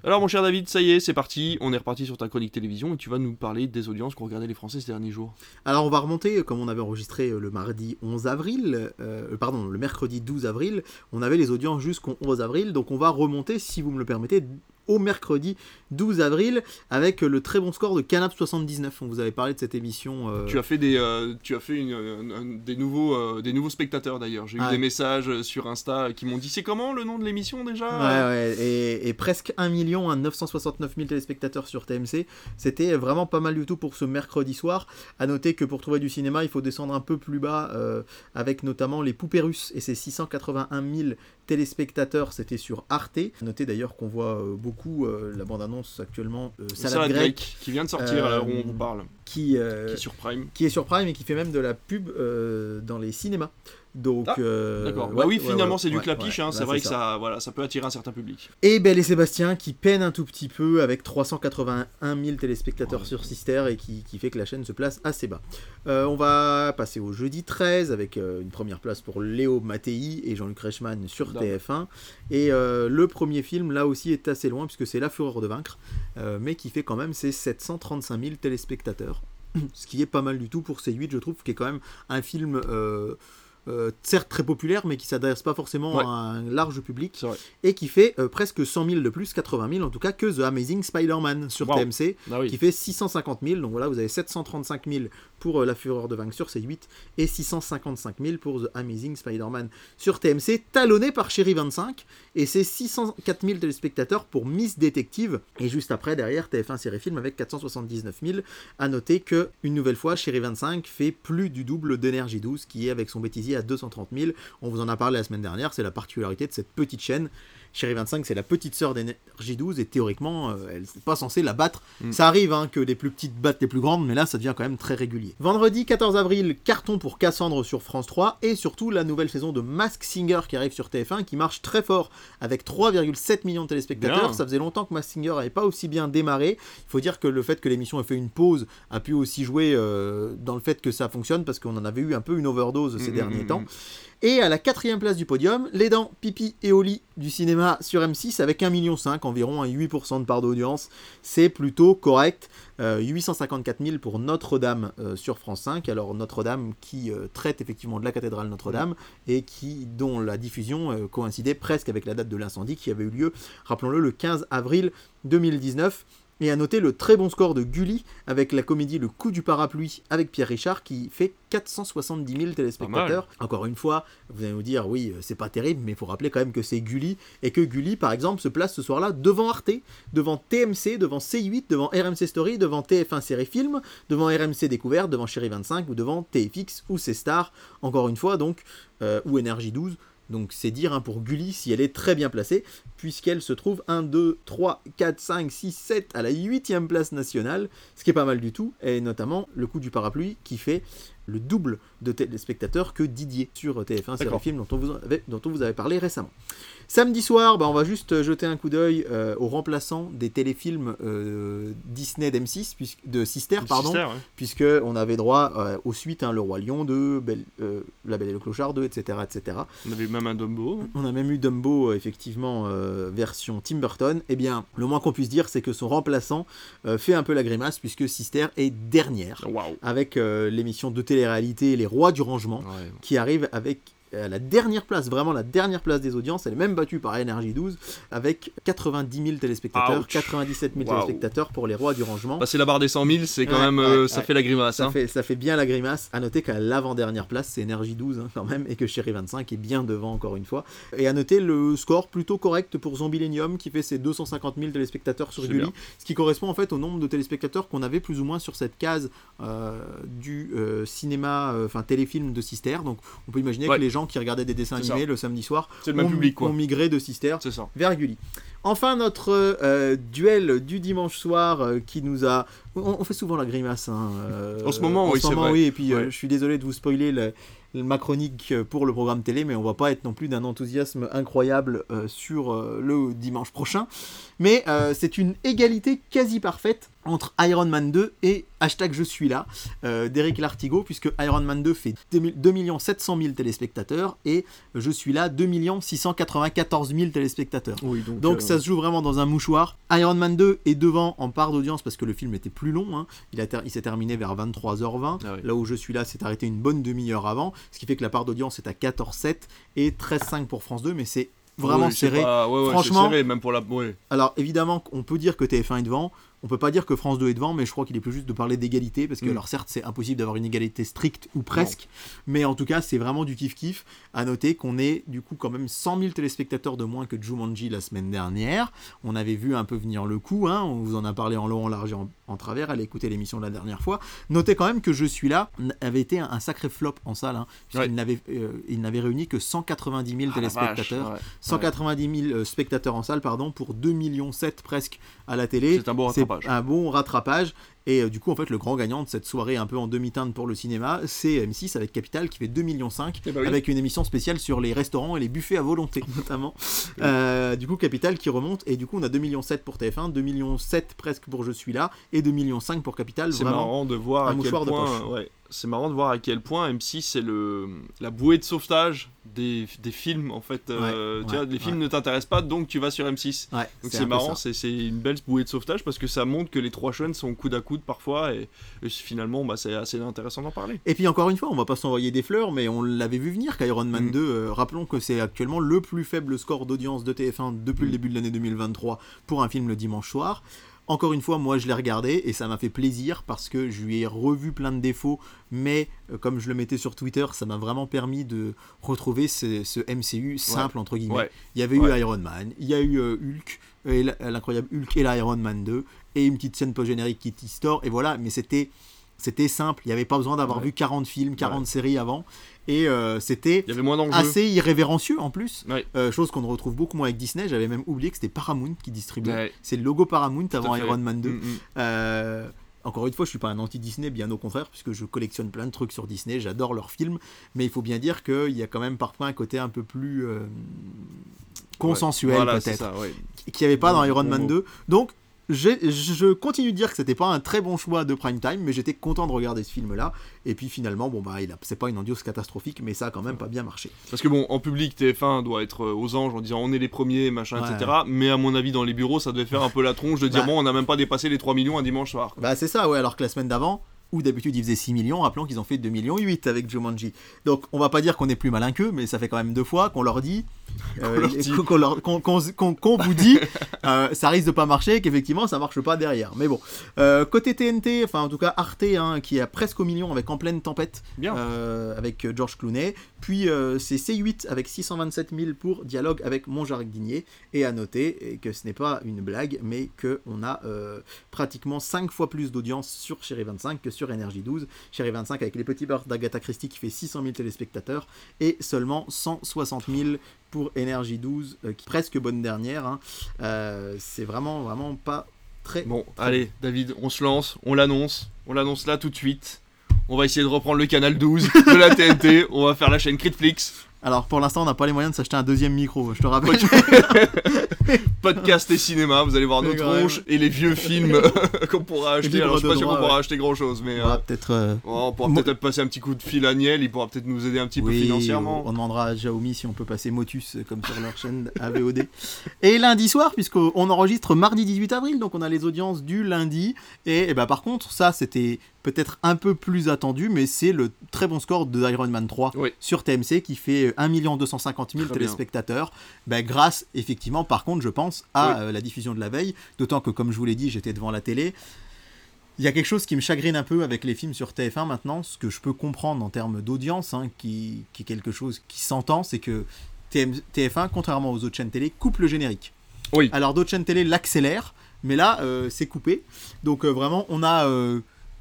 Alors mon cher David, ça y est, c'est parti, on est reparti sur ta chronique télévision et tu vas nous parler des audiences qu'ont regardé les Français ces derniers jours. Alors on va remonter, comme on avait enregistré euh, le mardi 11 avril, euh, pardon, le mercredi 12 avril, on avait les audiences jusqu'au 11 avril, donc on va remonter, si vous me le permettez, au mercredi 12 avril, avec euh, le très bon score de Canap 79. On vous avait parlé de cette émission. euh, Tu as fait des, euh, tu as fait une- un- un- des, nouveaux, euh, des nouveaux spectateurs d'ailleurs. J'ai eu Ah des ouais. messages sur Insta qui m'ont dit c'est comment le nom de l'émission déjà? Ouais, ouais, et, et presque 1 million, hein, 969 000 téléspectateurs sur TMC. C'était vraiment pas mal du tout pour ce mercredi soir. À noter que pour trouver du cinéma, il faut descendre un peu plus bas, avec notamment Les Poupées Russes et ses 681 000 téléspectateurs. C'était sur Arte. Noter d'ailleurs qu'on voit beaucoup la actuellement, euh, Salade grecque, grecque qui vient de sortir à l'heure où on Euh, vous parle, qui, euh, qui est sur Prime. qui est sur Prime et qui fait même de la pub euh, dans les cinémas. Donc, Ah, euh, D'accord. ouais, bah oui, finalement ouais, c'est du clapiche. hein, c'est vrai que ça. ça, voilà, ça peut attirer un certain public. Et Belle et Sébastien qui peine un tout petit peu avec 381 000 téléspectateurs Ouais. sur Sister et qui, qui fait que la chaîne se place assez bas. Euh, on va passer au jeudi 13 avec euh, une première place pour Léo Mattei et Jean-Luc Reichmann sur Dame. TF1. Et euh, le premier film là aussi est assez loin puisque c'est La Fureur de vaincre, mais qui fait quand même ses 735 000 téléspectateurs. Ce qui est pas mal du tout pour C8, je trouve, qui est quand même un film. Euh, certes très populaire, mais qui s'adresse pas forcément Ouais. à un large public C'est et qui fait euh, presque 100 000 de plus, 80 000 en tout cas, que The Amazing Spider-Man sur Wow. TMC, Ah oui. qui fait 650 000. Donc voilà, vous avez 735 000 pour euh, La Fureur de Vaincre sur C8 et 655 000 pour The Amazing Spider-Man sur TMC, talonné par Chéri 25 et c'est 604 000 téléspectateurs pour Miss Détective. Et juste après, derrière, TF1 Série Film avec 479 000. À noter que, une nouvelle fois, Chéri 25 fait plus du double d'Énergie 12, qui est avec son bêtisier à 230 000. On vous en a parlé la semaine dernière, c'est la particularité de cette petite chaîne. Chérie 25, c'est la petite sœur d'Énergie 12 et théoriquement, euh, elle n'est pas censée la battre. Mm. Ça arrive hein, que les plus petites battent les plus grandes, mais là, ça devient quand même très régulier. Vendredi 14 avril, carton pour Cassandre sur France 3 et surtout la nouvelle saison de Mask Singer qui arrive sur TF1 qui marche très fort avec 3,7 millions de téléspectateurs. Bien. Ça faisait longtemps que Mask Singer n'avait pas aussi bien démarré. Il faut dire que le fait que l'émission ait fait une pause a pu aussi jouer euh, dans le fait que ça fonctionne parce qu'on en avait eu un peu une overdose ces Mm, derniers mm, temps. Et à la quatrième place du podium, Les Dents, Pipi et Oli du cinéma sur M6 avec 1,5 million, environ un 8% de part d'audience. C'est plutôt correct. Euh, 854 000 pour Notre-Dame euh, sur France 5. Alors Notre-Dame qui euh, traite effectivement de la cathédrale Notre-Dame et qui dont la diffusion euh, coïncidait presque avec la date de l'incendie qui avait eu lieu, rappelons-le, le 15 avril 2019. Et à noter le très bon score de Gulli avec la comédie Le coup du parapluie avec Pierre Richard qui fait 470 000 téléspectateurs. Encore une fois, vous allez nous dire oui, euh, c'est pas terrible, mais il faut rappeler quand même que c'est Gulli et que Gulli, par exemple, se place ce soir-là devant Arte, devant TMC, devant C8, devant RMC Story, devant TF1 Série Film, devant RMC Découverte, devant Chérie 25 ou devant TFX ou C Star. Encore une fois, donc, euh, ou Énergie 12. Donc c'est dire hein, pour Gulli si elle est très bien placée, puisqu'elle se trouve 1, 2, 3, 4, 5, 6, 7 à la 8ème place nationale, ce qui est pas mal du tout, et notamment le coup du parapluie qui fait le double de téléspectateurs que Didier sur TF1 Série D'accord. Film dont on, vous avait, dont on vous avait parlé récemment. Samedi soir, bah, on va juste jeter un coup d'œil euh, aux remplaçants des téléfilms euh, Disney d'M6, puisque- de Sister, pardon, Sister, ouais. puisque on avait droit euh, aux suites, hein, Le Roi Lion 2, Belle- euh, La Belle et le Clochard 2, etc., etc. On avait même un Dumbo. On a même eu Dumbo, euh, effectivement, euh, version Tim Burton. Eh bien, le moins qu'on puisse dire, c'est que son remplaçant euh, fait un peu la grimace, puisque Sister est dernière, avec euh, l'émission de télé-réalité Les Rois du Rangement, Ouais. qui arrive avec euh, la dernière place, vraiment la dernière place des audiences. Elle est même battue par Énergie 12, avec 90 000 téléspectateurs, Ouch. 97 000 Waouh. téléspectateurs pour Les Rois du Rangement. Passer la barre des 100 000, c'est quand Ouais, même. euh, ouais, ça ouais. fait la grimace. Ça hein. fait, ça fait bien la grimace. À noter qu'à l'avant-dernière place, c'est Énergie 12 hein, quand même, et que Chérie 25 est bien devant encore une fois. Et à noter le score plutôt correct pour Zombilenium qui fait ses 250 000 téléspectateurs sur Gulli, ce qui correspond en fait au nombre de téléspectateurs qu'on avait plus ou moins sur cette case euh, du euh, cinéma, enfin téléfilm de Sister. Donc on peut imaginer que les gens qui regardaient des dessins animés ça. le samedi soir C'est le même ont, public, quoi. ont migré de Sister C'est ça. vers Gulli. Enfin, notre euh, duel du dimanche soir euh, qui nous a. On, on fait souvent la grimace. hein, euh, En ce moment, en oui, ce moment, vrai. oui. Et puis, euh, Ouais. je suis désolé de vous spoiler le- ma chronique euh, pour le programme télé, mais on va pas être non plus d'un enthousiasme incroyable euh, sur euh, le dimanche prochain. Mais euh, c'est une égalité quasi parfaite entre Iron Man 2 et hashtag je suis là euh, d'Eric Lartigot, puisque Iron Man 2 fait 2 700 000 téléspectateurs et je suis là 2 694 000 téléspectateurs. Oui, donc. Donc euh, ça se joue vraiment dans un mouchoir. Iron Man 2 est devant en part d'audience parce que le film était plus long. hein. Il, a ter- il s'est terminé vers 23h20. Ah oui. Là où je suis là, c'est arrêté une bonne demi-heure avant. Ce qui fait que la part d'audience est à 14,7 et 13,5 pour France 2. Mais c'est vraiment serré. pas- ouais, ouais, c'est Franchement- serré, même pour la. Alors évidemment, on peut dire que TF1 est devant. On peut pas dire que France 2 est devant, mais je crois qu'il est plus juste de parler d'égalité, parce que Mm. alors certes c'est impossible d'avoir une égalité stricte ou presque, mais en tout cas c'est vraiment du kiff kiff. À noter qu'on est du coup quand même 100 000 téléspectateurs de moins que Jumanji la semaine dernière. On avait vu un peu venir le coup, hein, on vous en a parlé en long, en large et en, en travers. Allez écouter l'émission de la dernière fois. Notez quand même que je suis là avait été un, un sacré flop en salle, hein, puisqu'il Ouais. n'avait euh, il n'avait réuni que 190 000 Ah, la vache, téléspectateurs. ouais. 190 000 euh, spectateurs en salle, pardon, pour 2 millions 7 presque à la télé. C'est un bon rattrapage. un bon rattrapage. Et euh, du coup, en fait, le grand gagnant de cette soirée un peu en demi-teinte pour le cinéma, c'est M6 avec Capital qui fait 2 millions 5 Eh oui. avec une émission spéciale sur les restaurants et les buffets à volonté notamment. Euh, du coup, Capital qui remonte et du coup, on a 2 millions 7 pour TF1, 2 millions 7 presque pour Je suis là et 2 millions 5 pour Capital. C'est Vraiment. marrant de voir un à quel point. ouais, c'est marrant de voir à quel point M6 c'est le la bouée de sauvetage des, des films en fait. euh, Ouais, tu vois, les films ouais. ne t'intéressent pas donc tu vas sur M6. Ouais, Donc c'est marrant, c'est c'est une belle bouée de sauvetage parce que ça montre que les trois chaînes sont coude à coude parfois et, et finalement bah, c'est assez intéressant d'en parler. Et puis encore une fois, on va pas s'envoyer des fleurs, mais on l'avait vu venir qu'Iron Man Mm. 2, euh, rappelons que c'est actuellement le plus faible score d'audience de TF1 depuis le Mm. début de l'année 2023 pour un film le dimanche soir. Encore une fois, moi je l'ai regardé et ça m'a fait plaisir parce que je lui ai revu plein de défauts, mais euh, comme je le mettais sur Twitter, ça m'a vraiment permis de retrouver ce, ce MCU simple entre guillemets. Ouais. Il y avait Ouais. eu Iron Man, il y a eu euh, Hulk, l'incroyable Hulk et l'Iron Man 2, et une petite scène post-générique qui store, et voilà, mais c'était C'était simple, il n'y avait pas besoin d'avoir Ouais. vu 40 films, 40 Ouais. séries avant. Et euh, c'était assez irrévérencieux en plus. Ouais. Euh, chose qu'on ne retrouve beaucoup moins avec Disney. J'avais même oublié que c'était Paramount qui distribuait. Ouais, C'est le logo Paramount avant. Iron Man 2. Mm, mm. Euh, encore une fois, je suis pas un anti-Disney, bien au contraire, puisque je collectionne plein de trucs sur Disney, j'adore leurs films, mais il faut bien dire qu'il y a quand même parfois un côté un peu plus consensuel Voilà, c'est peut-être, ouais. qu'il n'y avait pas dans Iron Man mot. 2. Donc, je continue de dire que c'était pas un très bon choix de prime time, mais j'étais content de regarder ce film-là. Et puis finalement, bon bah, c'est pas une audience catastrophique, mais ça a quand même pas bien marché. Parce que bon, en public, TF1 doit être euh, aux anges en disant on est les premiers, machin, Ouais. etc. Mais à mon avis, dans les bureaux, ça devait faire un peu la tronche de dire Bah. bon, on n'a même pas dépassé les 3 millions un dimanche soir. Bah c'est ça, ouais, alors que la semaine d'avant, où d'habitude ils faisaient 6 millions, rappelons qu'ils ont fait 2 millions 8 avec Jumanji. Donc on va pas dire qu'on est plus malin qu'eux, mais ça fait quand même deux fois qu'on leur dit, euh, qu'on vous dit, euh, ça risque de pas marcher, qu'effectivement ça marche pas derrière. Mais bon, Euh, côté TNT, enfin en tout cas Arte, hein, qui est presque au million avec En pleine tempête, Bien. euh, avec George Clooney. Puis euh, c'est C8 avec 627 000 pour Dialogue avec Mon Jardinier. Et à noter que ce n'est pas une blague, mais qu'on a euh, pratiquement 5 fois plus d'audience sur Chéri 25 que sur Énergie 12. Chéri 25 avec les petits beurres d'Agatha Christie qui fait 600 000 téléspectateurs et seulement 160 000 pour Énergie 12, euh, qui est presque bonne dernière. hein. C'est vraiment, vraiment pas très. Bon, allez, David, on se lance, on l'annonce, on l'annonce là tout de suite. On va essayer de reprendre le canal 12 de la TNT, on va faire la chaîne Critflix, Alors pour l'instant, on n'a pas les moyens de s'acheter un deuxième micro, je te rappelle. podcast et cinéma, vous allez voir nos tronches et les vieux films qu'on pourra acheter. Alors je suis pas sûr qu'on droit, pourra ouais. acheter grand chose, mais On euh, peut-être. euh, on pourra Mo- peut-être passer un petit coup de fil à Niel, il pourra peut-être nous aider un petit peu financièrement. On demandera à Xiaomi si on peut passer Motus euh, comme sur leur chaîne AVOD. Et lundi soir, puisqu'on enregistre mardi 18 avril, donc on a les audiences du lundi. Et, eh ben, par contre, ça c'était peut-être un peu plus attendu, mais c'est le très bon score de Iron Man 3 Oui. sur TMC qui fait 1 250 000 Très téléspectateurs. Ben, grâce, effectivement, par contre, je pense à Oui. euh, la diffusion de la veille. D'autant que, comme je vous l'ai dit, j'étais devant la télé. Il y a quelque chose qui me chagrine un peu avec les films sur TF1 maintenant, ce que je peux comprendre en termes d'audience, hein, qui, qui est quelque chose qui s'entend, c'est que TM TF1, contrairement aux autres chaînes télé, coupe le générique. Oui. Alors d'autres chaînes télé l'accélèrent, mais là, euh, c'est coupé. Donc euh, vraiment, on a euh,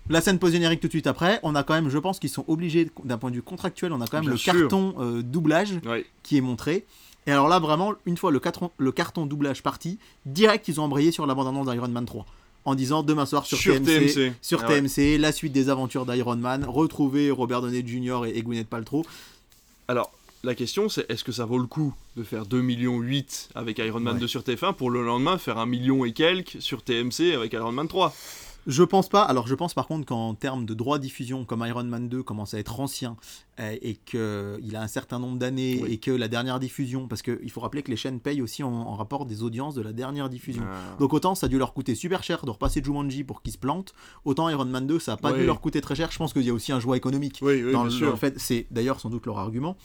la scène post-générique tout de suite après. On a quand même, je pense qu'ils sont obligés, d'un point de vue contractuel, on a quand même Bien le sûr. carton euh, doublage qui est montré. Et alors là, vraiment, une fois le carton, le carton doublage parti, direct, ils ont embrayé sur la bande-annonce d'Iron Man 3. En disant demain soir sur, Sur TMC, TMC. sur Ah ouais. TMC, la suite des aventures d'Iron Man, retrouver Robert Downey Jr. et, et Gwyneth Paltrow. Alors, la question c'est est-ce que ça vaut le coup de faire 2 millions 8 avec Iron Man Ouais. 2 sur TF1 pour le lendemain faire 1 million et quelques sur TMC avec Iron Man 3 Je pense pas. Alors, je pense par contre qu'en termes de droits de diffusion, comme Iron Man 2 commence à être ancien euh, et qu'il a un certain nombre d'années Oui. et que la dernière diffusion, parce qu'il faut rappeler que les chaînes payent aussi en, en rapport des audiences de la dernière diffusion. Ah. Donc autant ça a dû leur coûter super cher de repasser Jumanji pour qu'ils se plantent, autant Iron Man 2 ça a pas dû leur coûter très cher. Je pense qu'il y a aussi un joie économique. Oui, oui, dans bien le, sûr. le fait, c'est d'ailleurs sans doute leur argument.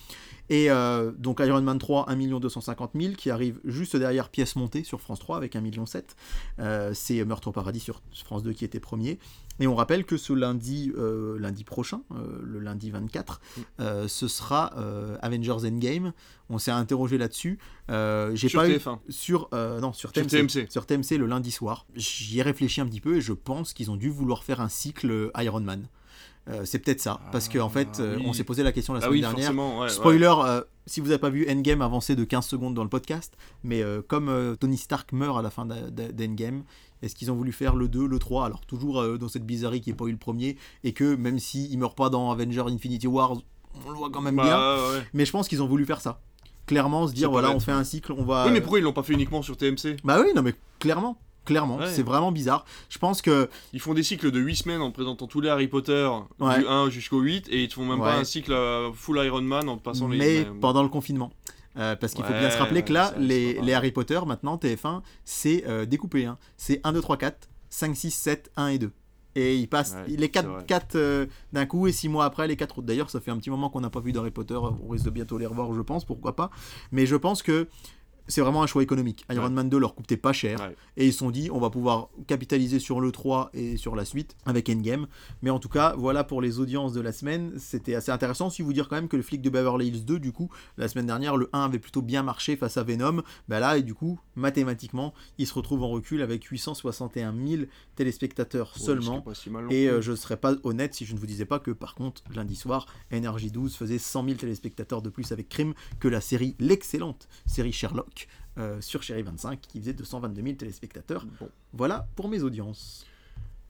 Et euh, donc Iron Man 3, 1 250 000, qui arrive juste derrière Pièce montée sur France 3 avec 1 million 7. Euh, c'est Meurtre au paradis sur France 2 qui était premier. Et on rappelle que ce lundi, euh, lundi prochain, le lundi 24, Mm. ce sera Avengers Endgame. On s'est interrogé là-dessus. J'ai Sur pas eu TF1. sur non sur Sur TMC, sur TMC le lundi soir. J'y ai réfléchi un petit peu et je pense qu'ils ont dû vouloir faire un cycle Iron Man. Euh, c'est peut-être ça, parce qu'en fait, euh, oui. on s'est posé la question la Ah semaine oui, dernière. ouais, Spoiler, euh, si vous n'avez pas vu Endgame avancé de 15 secondes dans le podcast, mais comme Tony Stark meurt à la fin d'Endgame, est-ce qu'ils ont voulu faire le 2, le 3 Alors toujours dans cette bizarrerie qui n'est pas eu le premier, et que même s'il meurt pas dans Avengers Infinity Wars, on le voit quand même bien. Bah, ouais. Mais je pense qu'ils ont voulu faire ça. Clairement, se dire, voilà, on fait un cycle, on va... Oui, mais pourquoi ils l'ont pas fait uniquement sur TMC Bah oui, non mais clairement, clairement, Ouais. c'est vraiment bizarre. Je pense que Ils font des cycles de 8 semaines en présentant tous les Harry Potter Ouais. du 1 jusqu'au 8 et ils te font même pas Ouais. un cycle euh, full Iron Man en passant les. mais pendant le confinement. Euh, parce qu'il faut bien se rappeler que là, les, pas les Harry Potter, maintenant, TF1, c'est euh, découpé. hein. C'est 1, 2, 3, 4, 5, 6, 7, 1 et 2. Et ils passent Ouais, les c'est 4, vrai. 4 euh, d'un coup et 6 mois après les 4 autres. D'ailleurs, ça fait un petit moment qu'on n'a pas vu d'Harry Potter. On risque de bientôt les revoir, je pense, pourquoi pas. Mais je pense que c'est vraiment un choix économique. Iron Ouais. Man 2 leur coûtait pas cher. Ouais. Et ils se sont dit, on va pouvoir capitaliser sur le 3 et sur la suite avec Endgame. Mais en tout cas, voilà pour les audiences de la semaine. C'était assez intéressant. Si vous dire quand même que le flic de Beverly Hills 2, du coup, la semaine dernière, le 1 avait plutôt bien marché face à Venom. Bah là, et du coup, mathématiquement, il se retrouve en recul avec 861 000 téléspectateurs Ouais, seulement. si Et euh, je ne serais pas honnête si je ne vous disais pas que par contre, lundi soir, Energy 12 faisait 100 000 téléspectateurs de plus avec Crime que la série, l'excellente série Sherlock euh, sur Chérie 25 qui faisait 222 000 téléspectateurs. Bon. Voilà pour mes audiences.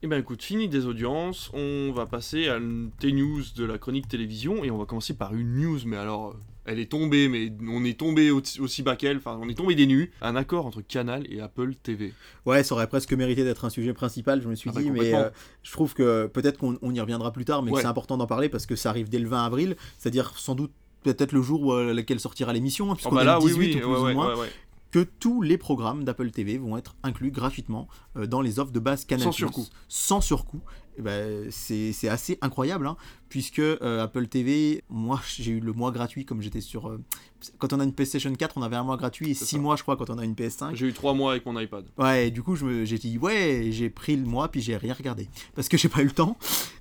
Eh ben écoute, fini des audiences, on va passer à une T-News de la chronique télévision et on va commencer par une news, mais alors euh, elle est tombée, mais on est tombé au- aussi bas qu'elle, enfin on est tombé des nues. Un accord entre Canal et Apple TV. Ouais, ça aurait presque mérité d'être un sujet principal, je me suis Ah bah, dit, mais euh, je trouve que peut-être qu'on on y reviendra plus tard, mais Ouais. c'est important d'en parler parce que ça arrive dès le 20 avril, c'est-à-dire sans doute peut-être le jour où euh, lequel sortira l'émission, hein, Oh puisqu'on bah est là, le oui, 18 oui, ou plus ouais, ou ouais, moins. ouais, ouais. que tous les programmes d'Apple TV vont être inclus gratuitement euh, dans les offres de base Canal+. Sans surcoût. Sans surcoût. Eh ben, c'est assez incroyable, hein, puisque euh, Apple TV, moi j'ai eu le mois gratuit comme j'étais sur... euh, quand on a une PlayStation 4, on avait un mois gratuit et C'est 6 ça. mois je crois quand on a une PS5. J'ai eu trois mois avec mon iPad. Ouais, et du coup j'ai dit ouais, j'ai pris le mois puis j'ai rien regardé parce que j'ai pas eu le temps.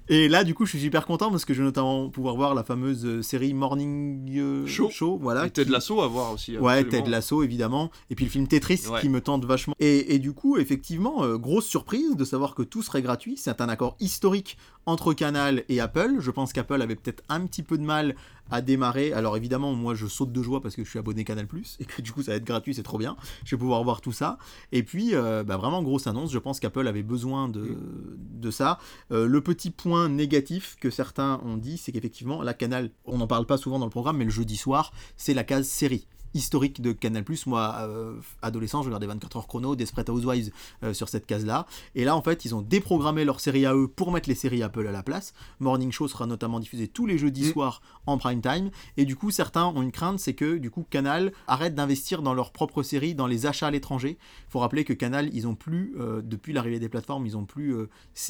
Et là du coup je suis super content parce que je vais notamment pouvoir voir la fameuse euh, série Morning euh, Show. voilà. et Ted qui- Lasso à voir aussi. Ouais. Ted Lasso évidemment, et puis le film Tetris Ouais. qui me tente vachement. Et, et du coup, effectivement, grosse surprise de savoir que tout serait gratuit. C'est un accord historique entre Canal et Apple. Je pense qu'Apple avait peut-être un petit peu de mal à démarrer. Alors évidemment, moi je saute de joie parce que je suis abonné Canal et que du coup ça va être gratuit, c'est trop bien. Je vais pouvoir voir tout ça. Et puis, euh, bah, vraiment grosse annonce. Je pense qu'Apple avait besoin de, de ça. Euh, le petit point négatif que certains ont dit, c'est qu'effectivement, la Canal, on n'en parle pas souvent dans le programme, mais le jeudi soir, c'est la case série historique de Canal+. Moi, euh, adolescent, je regardais 24 heures chrono, Desperate Housewives euh, sur cette case-là. Et là, en fait, ils ont déprogrammé leur série à eux pour mettre les séries Apple à la place. Morning Show sera notamment diffusé tous les jeudis Mm. soirs en prime time. Et du coup, certains ont une crainte, c'est que du coup, Canal arrête d'investir dans leurs propres séries, dans les achats à l'étranger. Il faut rappeler que Canal, ils ont plus, euh, depuis l'arrivée des plateformes, ils ont plus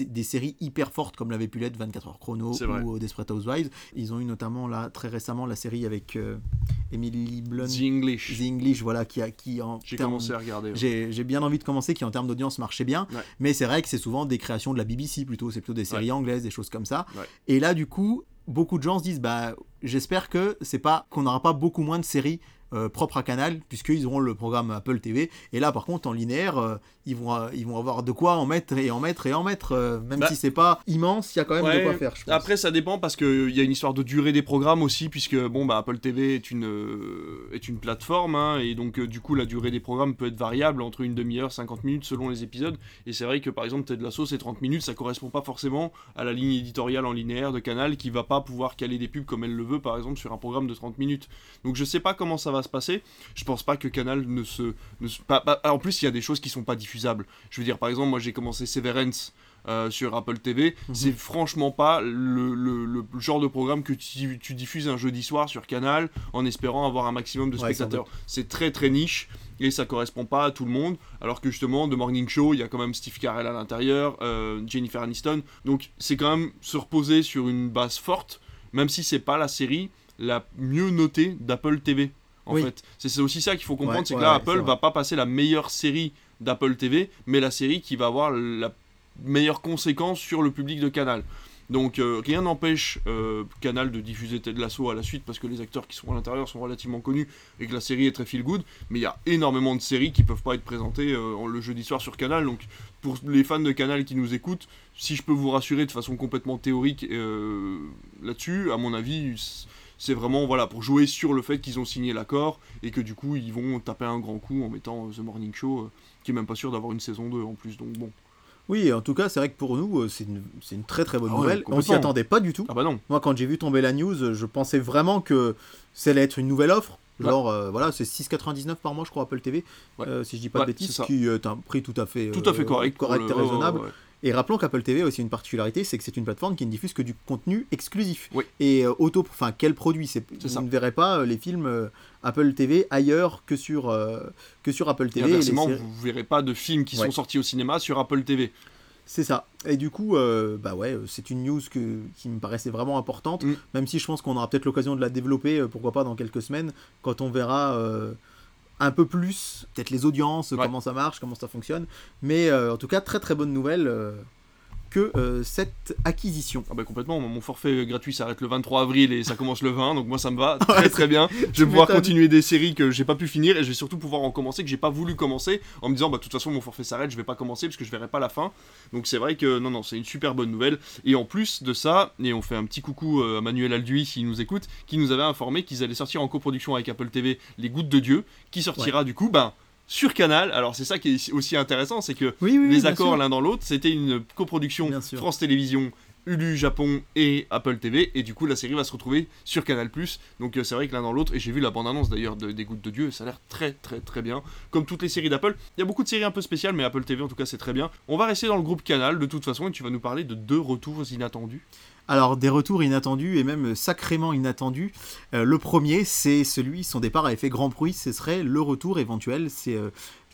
des séries hyper fortes comme l'avait pu l'être 24 heures chrono ou Desperate Housewives. Ils ont eu notamment là très récemment la série avec Emily Blunt. English. The English, voilà, qui, a, qui en J'ai commencé à regarder. ouais. J'ai j'ai bien envie de commencer, qui en termes d'audience marchait bien, Ouais. mais c'est vrai que c'est souvent des créations de la BBC plutôt, c'est plutôt des séries anglaises, des choses comme ça. Et là, du coup, beaucoup de gens se disent, bah, j'espère que c'est pas qu'on n'aura pas beaucoup moins de séries euh, propres à Canal, puisqu'ils auront le programme Apple TV. Et là, par contre, en linéaire, euh, ils, vont, euh, ils vont avoir de quoi en mettre et en mettre et en mettre. euh, même Bah, si c'est pas immense, il y a quand même de quoi faire, je pense. Après, ça dépend parce qu'il y a une histoire de durée des programmes aussi, puisque bon, bah, Apple TV est une, est une plateforme, hein, et donc du coup, la durée des programmes peut être variable entre une demi-heure, 50 minutes selon les épisodes. Et c'est vrai que par exemple, Ted Lasso, c'est 30 minutes, ça correspond pas forcément à la ligne éditoriale en linéaire de Canal qui va pas pouvoir caler des pubs comme elle le veut, par exemple, sur un programme de 30 minutes. Donc je sais pas comment ça va se passer. Je pense pas que Canal ne se. Ne se- pas- pas- en plus, il y a des choses qui sont pas diffusables. Je veux dire, par exemple, moi j'ai commencé Severance. euh, sur Apple TV, Mhm. c'est franchement pas le, le- le genre de programme que tu, tu diffuses un jeudi soir sur Canal en espérant avoir un maximum de Ouais, spectateurs. c'est très très niche et ça correspond pas à tout le monde. Alors que justement, The Morning Show, il y a quand même Steve Carell à l'intérieur, euh, Jennifer Aniston. Donc c'est quand même se reposer sur une base forte, même si c'est pas la série la mieux notée d'Apple TV. En Oui. fait, c'est aussi ça qu'il faut comprendre, Ouais, c'est que ouais, là, Apple va pas passer la meilleure série d'Apple TV, mais la série qui va avoir la meilleure conséquence sur le public de Canal. Donc euh, rien n'empêche euh, Canal de diffuser Ted Lasso à la suite parce que les acteurs qui sont à l'intérieur sont relativement connus et que la série est très feel good. Mais il y a énormément de séries qui peuvent pas être présentées euh, le jeudi soir sur Canal. Donc pour les fans de Canal qui nous écoutent, si je peux vous rassurer de façon complètement théorique là-dessus, à mon avis, c'est vraiment voilà pour jouer sur le fait qu'ils ont signé l'accord et que du coup ils vont taper un grand coup en mettant euh, The Morning Show, euh, qui est même pas sûr d'avoir une saison 2 en plus. Donc bon. Oui, en tout cas, c'est vrai que pour nous, euh, c'est une, c'est une très très bonne Ah ouais, nouvelle. On s'y attendait pas du tout. Ah bah non. Moi, quand j'ai vu tomber la news, je pensais vraiment que ça allait être une nouvelle offre. Ouais. Genre, euh, voilà, c'est 6,99 par mois, je crois, Apple TV, Ouais. euh, si je dis pas de bêtises, qui est un prix tout à fait, Tout à fait correct. correct le- et raisonnable. Et rappelons qu'Apple TV a aussi une particularité, c'est que c'est une plateforme qui ne diffuse que du contenu exclusif. Oui. Et euh, auto, enfin, quel produit c'est Vous ne verrez pas euh, les films euh, Apple TV ailleurs que sur, euh, que sur Apple Et TV. et les inversement, vous verrez pas de films qui Ouais. sont sortis au cinéma sur Apple TV. C'est ça. Et du coup, euh, bah ouais, c'est une news que, qui me paraissait vraiment importante, Mm. même si je pense qu'on aura peut-être l'occasion de la développer, euh, pourquoi pas dans quelques semaines, quand on verra euh, un peu plus, peut-être les audiences, Ouais. comment ça marche, comment ça fonctionne. Mais euh, en tout cas, très très bonne nouvelle euh, que euh, cette acquisition. Ah bah complètement, mon forfait gratuit s'arrête le 23 avril et ça commence le 20, donc moi ça me va très très bien. Je vais pouvoir continuer des séries que j'ai pas pu finir et je vais surtout pouvoir en commencer que j'ai pas voulu commencer en me disant bah de toute façon mon forfait s'arrête, je vais pas commencer parce que je verrai pas la fin. Donc c'est vrai que non non, c'est une super bonne nouvelle et en plus de ça, et on fait un petit coucou euh, à Manuel Alduy s'il nous écoute, qui nous avait informé qu'ils allaient sortir en coproduction avec Apple TV Les Gouttes de Dieu, qui sortira du coup ben sur Canal. Alors c'est ça qui est aussi intéressant, c'est que Oui, oui, les accords l'un dans l'autre. C'était une coproduction. France Télévisions, Hulu Japon et Apple TV. Et du coup, la série va se retrouver sur Canal+. Donc euh, c'est vrai que l'un dans l'autre. Et j'ai vu la bande-annonce d'ailleurs de, des Gouttes de Dieu. Et ça a l'air très très très bien. Comme toutes les séries d'Apple. Il y a beaucoup de séries un peu spéciales, mais Apple TV en tout cas c'est très bien. On va rester dans le groupe Canal de toute façon. Et tu vas nous parler de deux retours inattendus. Alors, des retours inattendus et même sacrément inattendus. Euh, le premier, c'est celui, son départ avait fait grand bruit, ce serait le retour éventuel. C'est euh,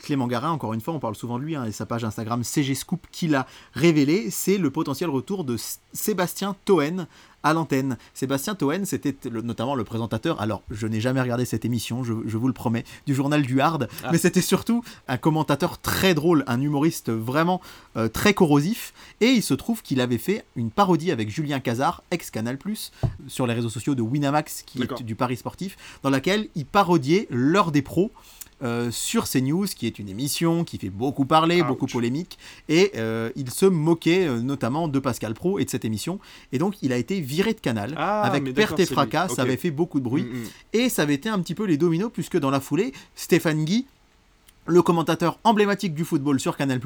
Clément Garin, encore une fois, on parle souvent de lui, hein, et sa page Instagram CG Scoop qui l'a révélé. C'est le potentiel retour de Sébastien Toen à l'antenne. Sébastien Toen, c'était notamment le présentateur, alors je n'ai jamais regardé cette émission, je, je vous le promets, du journal du Hard, Ah. mais c'était surtout un commentateur très drôle, un humoriste vraiment euh, très corrosif, et il se trouve qu'il avait fait une parodie avec Julien Cazard, ex-Canal+, sur les réseaux sociaux de Winamax, qui est du Paris sportif, dans laquelle il parodiait l'heure des pros, euh, sur CNews, qui est une émission qui fait beaucoup parler, Ouch. beaucoup polémique, et euh, il se moquait euh, notamment de Pascal Pro et de cette émission, et donc il a été viré de Canal, Ah, avec perte et fracas, ça avait fait beaucoup de bruit, Mm, mm. et ça avait été un petit peu les dominos, puisque dans la foulée, Stéphane Guy, le commentateur emblématique du football sur Canal+,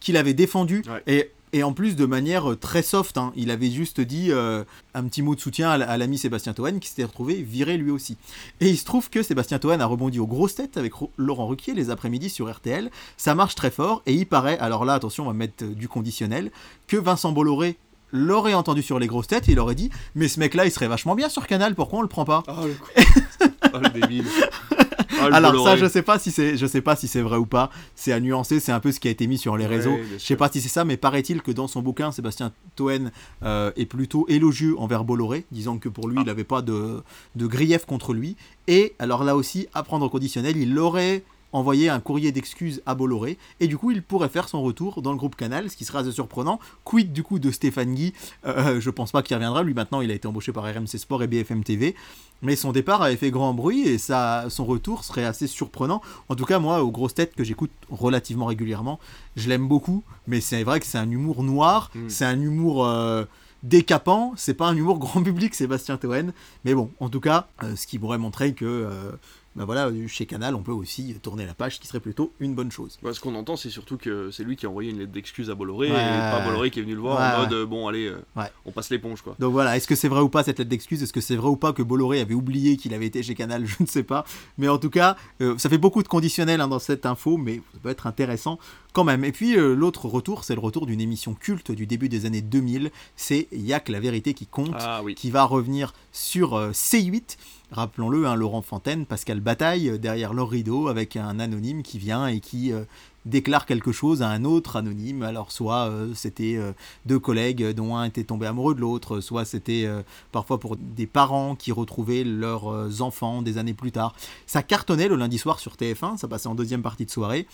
qu'il avait défendu, Ouais. et, et en plus de manière euh, très soft, hein, il avait juste dit euh, un petit mot de soutien à, l'ami Sébastien Toen, qui s'était retrouvé viré lui aussi. Et il se trouve que Sébastien Toen a rebondi aux grosses têtes avec Laurent Ruquier les après-midi sur RTL, ça marche très fort, et il paraît, alors là attention on va mettre euh, du conditionnel, que Vincent Bolloré l'aurait entendu sur les grosses têtes et il aurait dit mais ce mec là il serait vachement bien sur Canal pourquoi on le prend pas? Le con. Ah le débile. Ah, Alors ça, je sais pas si c'est, je sais pas si c'est vrai ou pas. C'est à nuancer. C'est un peu ce qui a été mis sur les Ouais, réseaux. bien Je sais pas si c'est ça, mais paraît-il que dans son bouquin, Sébastien Toen euh, est plutôt élogieux envers Bolloré, disant que pour lui, Ah. il n'avait pas de, de grief contre lui. Et alors là aussi, à prendre au conditionnel, il aurait envoyé un courrier d'excuses à Bolloré. Et du coup il pourrait faire son retour dans le groupe Canal ce qui serait assez surprenant. Quid du coup de Stéphane Guy? Euh, je pense pas qu'il reviendra. Lui maintenant il a été embauché par RMC Sport et BFM TV mais son départ avait fait grand bruit et ça, son retour serait assez surprenant. En tout cas, moi, aux grosses têtes que j'écoute relativement régulièrement, je l'aime beaucoup, mais c'est vrai que c'est un humour noir, Mm. c'est un humour euh, décapant, c'est pas un humour grand public, Sébastien Toen. Mais bon, en tout cas, euh, ce qui pourrait montrer que, euh, ben voilà, chez Canal, on peut aussi tourner la page, ce qui serait plutôt une bonne chose. Ouais, ce qu'on entend, c'est surtout que c'est lui qui a envoyé une lettre d'excuse à Bolloré Ouais. et pas Bolloré qui est venu le voir en mode euh, bon, allez, euh, on passe l'éponge quoi. Donc voilà, est-ce que c'est vrai ou pas cette lettre d'excuse? Est-ce que c'est vrai ou pas que Bolloré avait oublié qu'il avait été chez Canal? Je ne sais pas. Mais en tout cas, euh, ça fait beaucoup de conditionnels hein, dans cette info, mais ça peut être intéressant quand même. Et puis euh, l'autre retour, c'est le retour d'une émission culte du début des années 2000. C'est Y'a que la vérité qui compte, Ah oui. qui va revenir sur euh, C8. Rappelons-le, hein, Laurent Fontaine, Pascal Bataille, euh, derrière leur rideau, avec un anonyme qui vient et qui euh, déclare quelque chose à un autre anonyme. Alors soit euh, c'était deux collègues dont un était tombé amoureux de l'autre, soit c'était parfois pour des parents qui retrouvaient leurs enfants des années plus tard. Ça cartonnait le lundi soir sur TF1, ça passait en deuxième partie de soirée.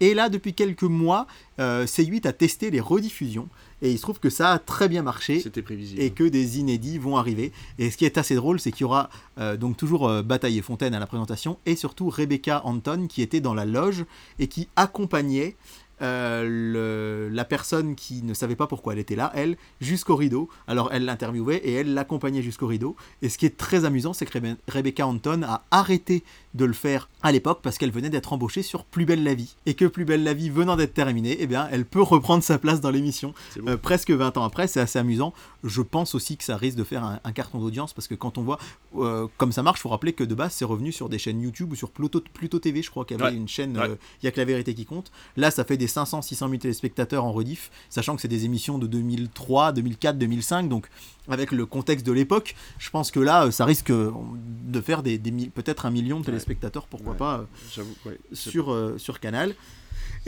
Et là, depuis quelques mois, euh, C8 a testé les rediffusions. Et il se trouve que ça a très bien marché C'était prévisible. et que des inédits vont arriver. Et ce qui est assez drôle, c'est qu'il y aura euh, donc toujours euh, Bataille et Fontaine à la présentation et surtout Rebecca Anton qui était dans la loge et qui accompagnait euh, le- la personne qui ne savait pas pourquoi elle était là, elle, jusqu'au rideau. Alors elle l'interviewait et elle l'accompagnait jusqu'au rideau. Et ce qui est très amusant, c'est que Rebe- Rebecca Anton a arrêté de le faire à l'époque parce qu'elle venait d'être embauchée sur Plus belle la vie. Et que Plus belle la vie venant d'être terminée, eh bien, elle peut reprendre sa place dans l'émission. Euh, presque 20 ans après, c'est assez amusant. Je pense aussi que ça risque de faire un, un carton d'audience parce que quand on voit euh, comme ça marche, faut rappeler que de base c'est revenu sur des chaînes YouTube ou sur Pluto, Pluto TV, je crois qu'il y avait Ouais. une chaîne, Ouais. euh, il y a que la vérité qui compte. Là, ça fait des 500, 600 000 téléspectateurs en rediff, sachant que c'est des émissions de 2003, 2004, 2005, donc avec le contexte de l'époque, je pense que là, euh, ça risque euh, de faire des, des mi- peut-être un million de téléspectateurs, pourquoi Ouais. pas. euh, ouais. sur, euh, sur Canal.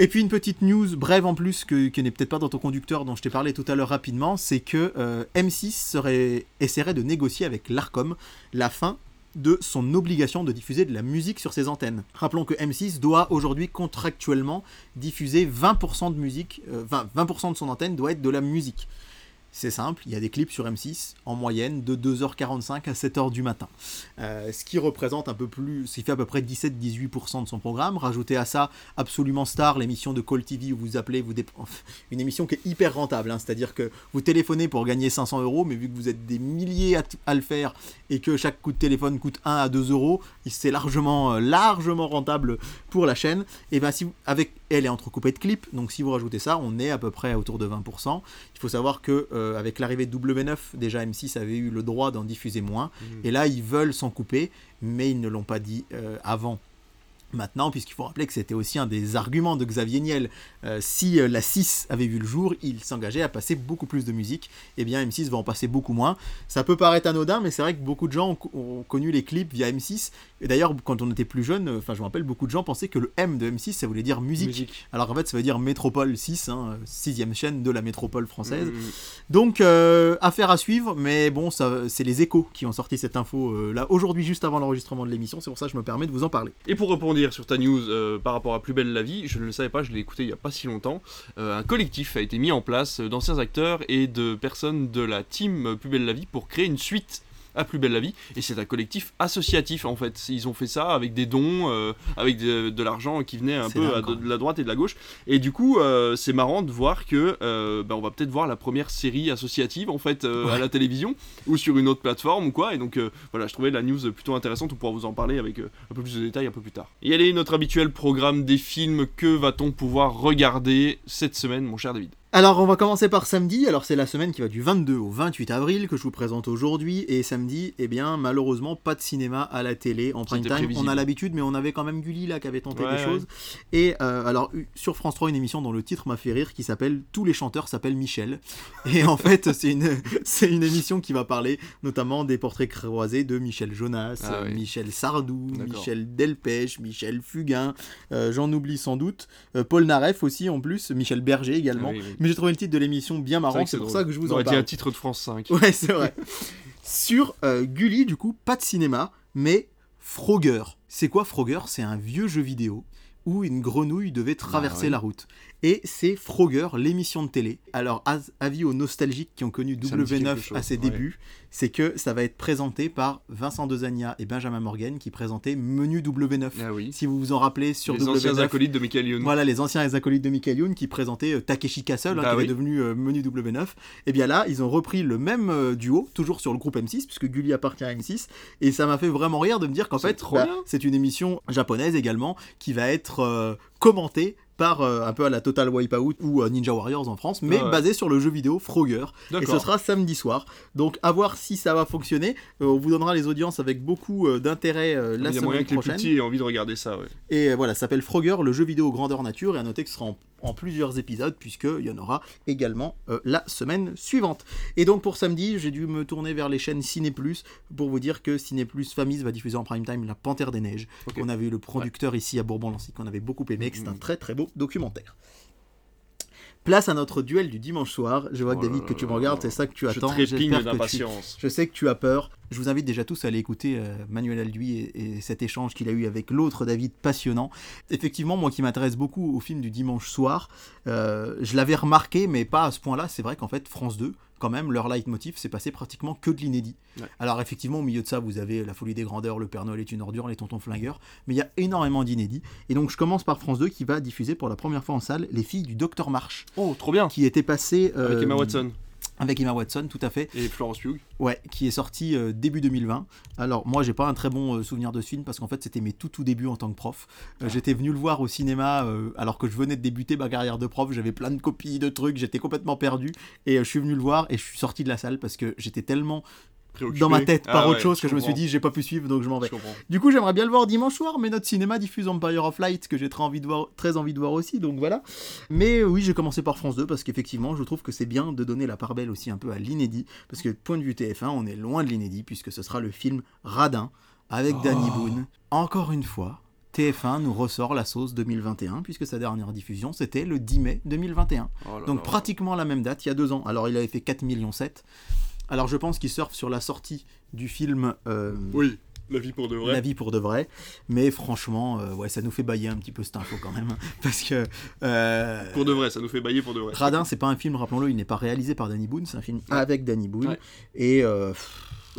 Et puis une petite news brève en plus que, qui n'est peut-être pas dans ton conducteur dont je t'ai parlé tout à l'heure rapidement, c'est que euh, M6 serait, essaierait de négocier avec l'ARCOM la fin de son obligation de diffuser de la musique sur ses antennes. Rappelons que M6 doit aujourd'hui contractuellement diffuser 20% de musique, euh, 20%, 20 de son antenne doit être de la musique. C'est simple, il y a des clips sur M6 en moyenne de 2h45 à 7h du matin. Euh, ce qui représente un peu plus, ce qui fait à peu près 17-18% de son programme. Rajoutez à ça Absolument Star, l'émission de Call TV où vous appelez, vous une émission qui est hyper rentable. hein. C'est-à-dire que vous téléphonez pour gagner 500 euros, mais vu que vous êtes des milliers à, le faire et que chaque coup de téléphone coûte 1 à 2 euros, c'est largement, euh, largement rentable pour la chaîne. Et bien, si avec elle est entrecoupée de clips, donc si vous rajoutez ça, on est à peu près autour de 20%. Il faut savoir que euh, avec l'arrivée de W9, déjà M6 avait eu le droit d'en diffuser moins, et là ils veulent s'en couper, mais ils ne l'ont pas dit euh, avant. Maintenant, puisqu'il faut rappeler que c'était aussi un des arguments de Xavier Niel, euh, si euh, la 6 avait vu le jour, il s'engageait à passer beaucoup plus de musique, et bien M6 va en passer beaucoup moins. Ça peut paraître anodin, mais c'est vrai que beaucoup de gens ont, co- ont connu les clips via M6, et d'ailleurs quand on était plus jeune, euh, enfin je me rappelle, beaucoup de gens pensaient que le M de M6 ça voulait dire musique, Musique. alors qu'en fait ça veut dire Métropole 6, hein, sixième chaîne de la métropole française. Mm. Donc, euh, affaire à suivre, mais bon, c'est les échos qui ont sorti cette info là aujourd'hui, juste avant l'enregistrement de l'émission. C'est pour ça que je me permets de vous en parler. Et pour sur ta news euh, par rapport à Plus belle la vie, je ne le savais pas, je l'ai écouté il y a pas si longtemps. euh, un collectif a été mis en place euh, d'anciens acteurs et de personnes de la team Plus belle la vie pour créer une suite à Plus belle la vie. Et c'est un collectif associatif en fait. Ils ont fait ça avec des dons, euh, avec de, de l'argent qui venait un peu dingue, à- quand de, de la droite et de la gauche. Et du coup, euh, c'est marrant de voir que euh, bah, on va peut-être voir la première série associative en fait à la télévision ou sur une autre plateforme ou quoi. Et donc voilà, je trouvais la news plutôt intéressante. On pourra vous en parler avec un peu plus de détails un peu plus tard. Et allez, notre habituel programme des films. Que va-t-on pouvoir regarder cette semaine, mon cher David? Alors, on va commencer par samedi. Alors, c'est la semaine qui va du 22 au 28 avril que je vous présente aujourd'hui. Et samedi, eh bien, malheureusement, pas de cinéma à la télé en prime time. On a l'habitude, mais on avait quand même Gulli là qui avait tenté Ouais, des ouais. choses. Et euh, alors, sur France 3, une émission dont le titre m'a fait rire qui s'appelle Tous les chanteurs s'appellent Michel. Et en fait, c'est une, c'est une émission qui va parler notamment des portraits croisés de Michel Jonas, Ah oui. Michel Sardou, D'accord. Michel Delpech, Michel Fugain, euh, j'en oublie sans doute, euh, Paul Naref aussi en plus, Michel Berger également. Ah oui, oui. Mais j'ai trouvé le titre de l'émission bien marrant, c'est pour ça que je vous en parle. un titre de France 5. Ouais, c'est vrai. Sur euh, Gulli, du coup, pas de cinéma, mais Frogger. C'est quoi Frogger? C'est un vieux jeu vidéo où une grenouille devait traverser Ah ouais. la route. Et c'est Frogger, l'émission de télé. Alors, avis aux nostalgiques qui ont connu Ça me dit quelque W9 chose, à ses ouais. débuts, c'est que ça va être présenté par Vincent Dezania et Benjamin Morgan qui présentaient Menu W9. Ah oui. Si vous vous en rappelez sur Les W9. anciens acolytes de Michael Youn. Voilà, les anciens acolytes de Michael Youn qui présentaient euh, Takeshi Castle, hein, Bah qui oui. est devenu euh, menu W9. Et bien là, ils ont repris le même euh, duo, toujours sur le groupe M6, puisque Gulli appartient à M6. Et ça m'a fait vraiment rire de me dire qu'en fait, bah, c'est une émission japonaise également qui va être commentée par euh, un peu à la Total Wipeout ou euh, Ninja Warriors en France, mais ouais. basée sur le jeu vidéo Frogger. Et ce sera samedi soir. Donc à voir si ça va fonctionner. Euh, on vous donnera les audiences avec beaucoup d'intérêt la Il y a semaine moyen que les prochaine. petits aient envie de regarder ça, ouais. Et voilà, ça s'appelle Frogger, le jeu vidéo grandeur nature, et à noter que ce sera en, en plusieurs épisodes, puisqu'il y en aura également euh, la semaine suivante. Et donc pour samedi, j'ai dû me tourner vers les chaînes Ciné Plus pour vous dire que Ciné Plus Famille va diffuser en prime time La Panthère des Neiges. Ok. On avait eu le producteur ici à Bourbon-Lancy qu'on avait beaucoup aimé, que c'est un Mhm. très très beau documentaire. Place à notre duel du dimanche soir. Je vois que Oh David, que tu me regardes, c'est ça que tu Je attends. trépigne tu- d'impatience. je sais que tu as peur. Je vous invite déjà tous à aller écouter euh, Manuel Alduy et, et cet échange qu'il a eu avec l'autre David passionnant. Effectivement, moi qui m'intéresse beaucoup au film du dimanche soir, euh, je l'avais remarqué, mais pas à ce point-là. C'est vrai qu'en fait, France 2, quand même, leur leitmotiv, c'est passé pratiquement que de l'inédit. Ouais. Alors effectivement, au milieu de ça, vous avez La folie des grandeurs, Le Père Noël est une ordure, Les tontons flingueurs, mais il y a énormément d'inédits. Et donc je commence par France 2 qui va diffuser pour la première fois en salle Les filles du Docteur March, Oh, trop bien qui était passé... euh, Avec Emma Watson Avec Emma Watson, tout à fait. et Florence Pugh. Ouais, qui est sorti euh, début 2020. Alors moi j'ai pas un très bon euh, souvenir de ce film parce qu'en fait c'était mes tout tout débuts en tant que prof. Euh, J'étais venu le voir au cinéma alors que je venais de débuter ma carrière de prof, j'avais plein de copies de trucs, j'étais complètement perdu et je suis venu le voir et je suis sorti de la salle parce que j'étais tellement Préoccupé. dans ma tête par Ah autre ouais, chose que je me suis dit j'ai pas pu suivre donc je m'en vais. Je. Du coup, j'aimerais bien le voir dimanche soir, mais notre cinéma diffuse Empire of Light, que j'ai très envie de voir, très envie de voir aussi, donc voilà. Mais oui, j'ai commencé par France 2 parce qu'effectivement, je trouve que c'est bien de donner la part belle aussi un peu à l'inédit, parce que point de vue TF1, on est loin de l'inédit puisque ce sera le film Radin avec Danny Boone. Encore une fois. TF1 nous ressort la sauce 2021, puisque sa dernière diffusion, c'était le 10 mai 2021. Oh là Donc là. pratiquement la même date, il y a deux ans. Alors il avait fait 4 millions 7. Alors je pense qu'il surfe sur la sortie du film euh, Oui. La vie pour de vrai. La vie pour de vrai. Mais franchement, euh, ouais, ça nous fait bailler un petit peu cette info quand même. parce que. euh, Pour de vrai, ça nous fait bailler pour de vrai. Radin, c'est pas un film, rappelons-le, il n'est pas réalisé par Danny Boone, c'est un film avec Danny Boone. Ouais. Et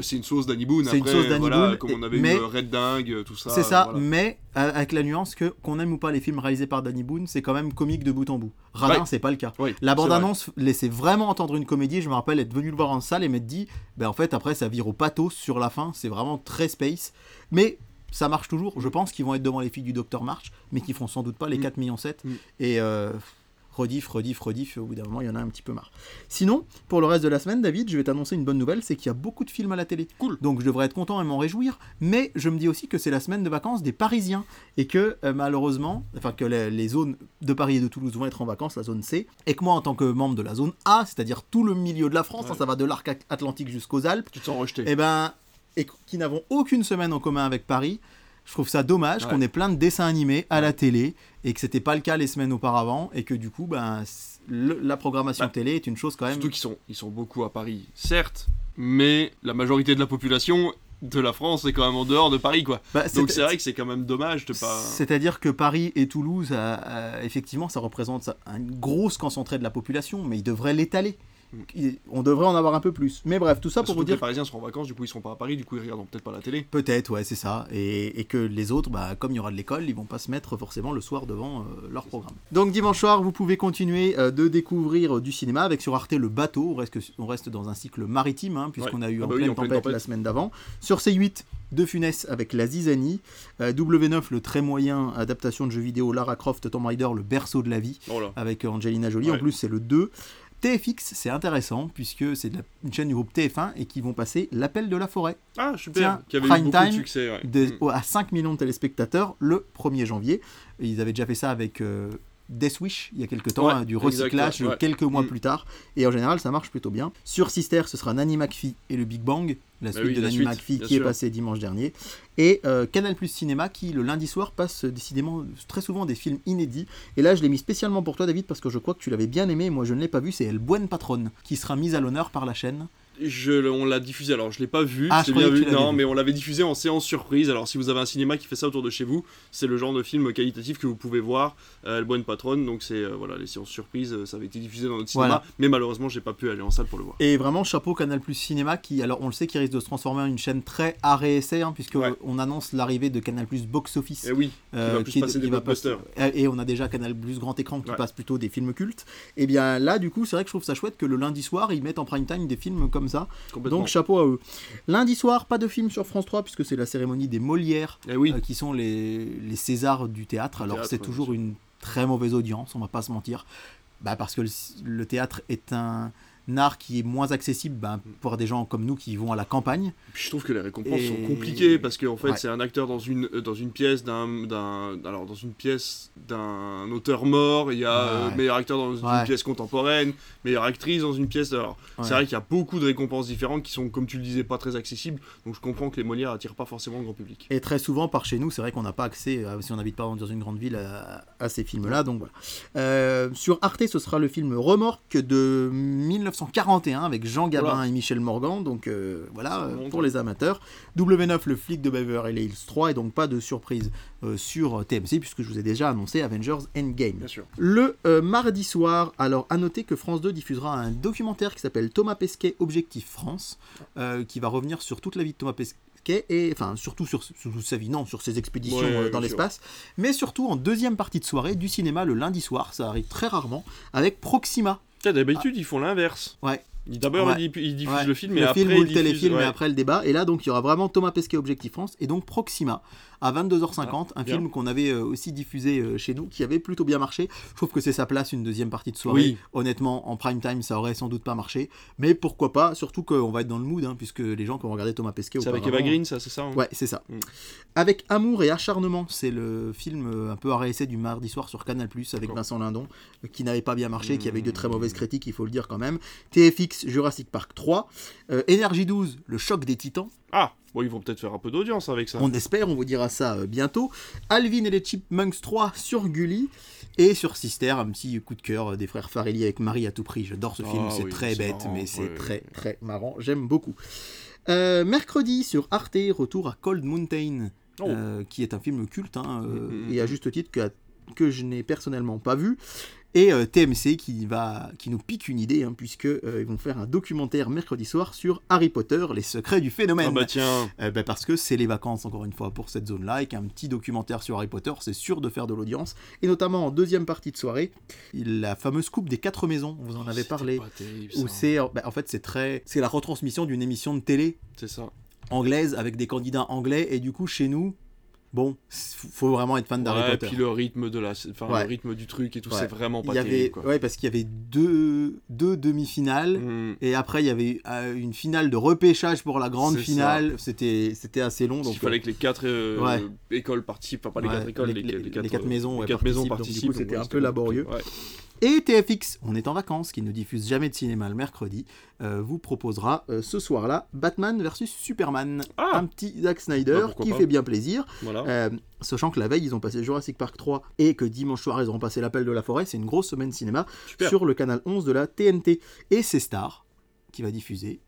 C'est une sauce Danny Boone. C'est une sauce Danny voilà, Boone, Comme on avait mais- eu euh, Red Dingue, tout ça. c'est ça, voilà. mais euh, avec la nuance que qu'on aime ou pas les films réalisés par Danny Boone, c'est quand même comique de bout en bout. Radin, Ouais. c'est pas le cas. La bande-annonce laissait vraiment entendre une comédie. Je me rappelle être venu le voir en salle et m'être dit, ben en fait, après, ça vire au pathos sur la fin. C'est vraiment très space. Mais ça marche toujours. Je pense qu'ils vont être devant les filles du Docteur March, mais qui feront sans doute pas les Mm. 4 millions 7. Mm. Et euh, rediff, rediff, rediff. Au bout d'un moment, il y en a un petit peu marre. Sinon, pour le reste de la semaine, David, je vais t'annoncer une bonne nouvelle c'est qu'il y a beaucoup de films à la télé. Cool. Donc je devrais être content et m'en réjouir. Mais je me dis aussi que c'est la semaine de vacances des Parisiens. Et que euh, malheureusement, enfin que les, les zones de Paris et de Toulouse vont être en vacances, la zone C. Et que moi, en tant que membre de la zone A, c'est-à-dire tout le milieu de la France, Ouais. hein, ça va de l'arc at- atlantique jusqu'aux Alpes, Tu te sens rejeté. et ben, et qui n'avons aucune semaine en commun avec Paris. Je trouve ça dommage Ouais. qu'on ait plein de dessins animés à la télé et que c'était pas le cas les semaines auparavant et que du coup, ben, le- la programmation Bah, télé est une chose quand même. Surtout qu'ils sont, ils sont beaucoup à Paris, certes, mais la majorité de la population de la France est quand même en dehors de Paris, quoi. Bah, Donc c'est- vrai que c'est quand même dommage de pas. C'est-à-dire que Paris et Toulouse, euh, euh, effectivement, ça représente une grosse concentrée de la population, mais ils devraient l'étaler. On devrait en avoir un peu plus. Mais bref, tout ça pour vous que les dire Parisiens seront en vacances, du coup ils seront pas à Paris, du coup ils regarderont peut-être pas la télé. peut-être, ouais, c'est ça. Et, et que les autres, bah, comme il y aura de l'école, ils vont pas se mettre forcément le soir devant euh, leur programme. Donc dimanche soir, vous pouvez continuer euh, de découvrir euh, du cinéma avec sur Arte le bateau. On reste, on reste dans un cycle maritime, hein, puisqu'on Ouais. a eu Ah en, bah oui, pleine en pleine tempête, la semaine d'avant. Sur C8, De Funès avec La Zizanie. Euh, W9, le très moyen adaptation de jeu vidéo Lara Croft Tomb Raider, le berceau de la vie. Oh là. avec Angelina Jolie. En plus, c'est le 2. TFX, c'est intéressant puisque c'est une chaîne du groupe TF1 et qui vont passer L'appel de la forêt Ah super, Tiens, qui avait eu prime beaucoup de succès. ouais. de- Mm. à 5 millions de téléspectateurs le 1er janvier. Ils avaient déjà fait ça avec euh, Death Wish il y a quelques temps, Ouais, hein, du recyclage ouais. quelques mois Mm. plus tard. Et en général, ça marche plutôt bien. Sur Sister, ce sera Nanny McPhee et le Big Bang, la Bah suite oui, de la Nanny suite, McPhee qui est passée dimanche dernier. Et euh, Canal Plus Cinéma qui, le lundi soir, passe décidément très souvent des films inédits. Et là, je l'ai mis spécialement pour toi, David, parce que je crois que tu l'avais bien aimé. et Moi, je ne l'ai pas vu. C'est El Buen Patron qui sera mise à l'honneur par la chaîne. Je, on l'a diffusé, alors je l'ai pas vu, Ah, je bien vu, non, vu. mais on l'avait diffusé en séance surprise. Alors si vous avez un cinéma qui fait ça autour de chez vous, c'est le genre de film qualitatif que vous pouvez voir. Euh, Le Bonne Patronne, donc c'est euh, voilà les séances surprises, euh, ça avait été diffusé dans notre cinéma, Voilà. mais malheureusement j'ai pas pu aller en salle pour le voir. Et vraiment, chapeau Canal Plus Cinéma qui, alors on le sait, qui risque de se transformer en une chaîne très art et essai, hein, puisque Ouais. on annonce l'arrivée de Canal Plus Box Office. Et oui, euh, va plus passer des va passer-. Et on a déjà Canal Plus Grand Écran qui Ouais. passe plutôt des films cultes. Et bien là, du coup, c'est vrai que je trouve ça chouette que le lundi soir, ils mettent en prime time des films comme ça. Donc chapeau à eux. Lundi soir, pas de film sur France 3, puisque c'est la cérémonie des Molières, oui, euh, qui sont les, les Césars du théâtre. Alors c'est ouais, toujours une très mauvaise audience, on va pas se mentir. Bah, parce que le, le théâtre est un art qui est moins accessible bah, pour des gens comme nous qui vont à la campagne. Puis je trouve que les récompenses Et- sont compliquées parce qu'en fait Ouais. c'est un acteur dans une euh, dans une pièce d'un alors dans une pièce d'un auteur mort, il y a euh, Ouais. meilleur acteur dans une Ouais. pièce contemporaine, meilleure actrice dans une pièce. Alors c'est vrai qu'il y a beaucoup de récompenses différentes qui sont comme tu le disais pas très accessibles. Donc je comprends que les Molières attirent pas forcément le grand public. Et très souvent, par chez nous, c'est vrai qu'on n'a pas accès, euh, si on n'habite pas dans une grande ville, à, à ces films-là. Donc voilà. Euh, sur Arte, ce sera le film Remorque de 1941 avec Jean Gabin Voilà. et Michel Morgan. Donc euh, voilà, euh, pour hein. les amateurs. W9, le flic de Beverly Hills 3, et donc pas de surprise euh, sur TMC, puisque je vous ai déjà annoncé Avengers Endgame. Bien sûr. Le mardi soir, alors à noter que France 2 diffusera un documentaire qui s'appelle Thomas Pesquet Objectif France, qui va revenir sur toute la vie de Thomas Pesquet et enfin surtout sur, sur sa vie, non, sur ses expéditions Ouais, euh, dans l'espace, mais surtout en deuxième partie de soirée du cinéma le lundi soir, ça arrive très rarement, avec Proxima. D'habitude ils font l'inverse. Ouais. D'abord Ouais. ils, ils diffusent Ouais, le film et le après film ou le téléfilm ouais. et après le débat. Et là, donc, il y aura vraiment Thomas Pesquet Objectif France et donc Proxima à 22h50, un bien. film qu'on avait euh, aussi diffusé euh, chez nous, qui avait plutôt bien marché. Je trouve que c'est sa place, une deuxième partie de soirée. Oui. Honnêtement, en prime time, ça aurait sans doute pas marché. Mais pourquoi pas Surtout qu'on va être dans le mood, hein, puisque les gens qui ont regardé Thomas Pesquet C'est avec Eva Green ça, c'est ça hein Ouais, c'est ça. Mm. Avec Amour et Acharnement, c'est le film euh, un peu à réessai du mardi soir sur Canal+, avec. Vincent Lindon, qui n'avait pas bien marché, qui avait eu de très Mm. mauvaises critiques, il faut le dire quand même. TFX, Jurassic Park 3. Euh, Énergie 12, Le choc des titans. Ah, bon ils vont peut-être faire un peu d'audience avec ça. On espère, on vous dira ça euh, bientôt. Alvin et les Chipmunks 3 sur Gulli. Et sur Sister, un petit coup de cœur euh, des frères Farelli avec Marie à tout prix. J'adore ce film, Ah c'est oui, très c'est bête, marrant, mais c'est ouais. très très marrant. J'aime beaucoup. Euh, mercredi sur Arte, retour à Cold Mountain, Oh. euh, qui est un film culte, hein, euh, Mhm, mhm, et à juste titre que, que je n'ai personnellement pas vu. Et euh, TMC qui, va, qui nous pique une idée, hein, puisque euh, vont faire un documentaire mercredi soir sur Harry Potter, les secrets du phénomène. Ah bah tiens. Euh, bah, parce que c'est les vacances, encore une fois, pour cette zone-là, et qu'un petit documentaire sur Harry Potter, c'est sûr de faire de l'audience. Et notamment en deuxième partie de soirée, la fameuse Coupe des Quatre Maisons, on vous en C'était parlé. terrible, Où c'est, bah, en fait, c'est très, c'est la retransmission d'une émission de télé C'est ça. anglaise avec des candidats anglais, et du coup, chez nous, bon, faut vraiment être fan d'Harry Ouais, Potter. puis le rythme de la, enfin Ouais. le rythme du truc et tout, Ouais. c'est vraiment pas Il y avait, terrible. Quoi. ouais, parce qu'il y avait deux, deux demi-finales. Mm. Et après, il y avait euh, une finale de repêchage pour la grande finale. C'était, assez long. Donc, qu'il fallait que les quatre euh, écoles participent, enfin pas les quatre écoles, les- les, quatre, les quatre maisons, les quatre maisons participent, coup, participent. c'était un peu laborieux. Et TFX, on est en vacances, qui ne diffuse jamais de cinéma le mercredi, euh, vous proposera euh, ce soir-là Batman versus Superman. Ah Un petit Zack Snyder Bah, qui pas. fait bien plaisir. Voilà. Euh, sachant que la veille, ils ont passé Jurassic Park 3 et que dimanche soir, ils auront passé L'Appel de la Forêt. C'est une grosse semaine cinéma Super. sur le canal 11 de la TNT. Et c'est Star qui va diffuser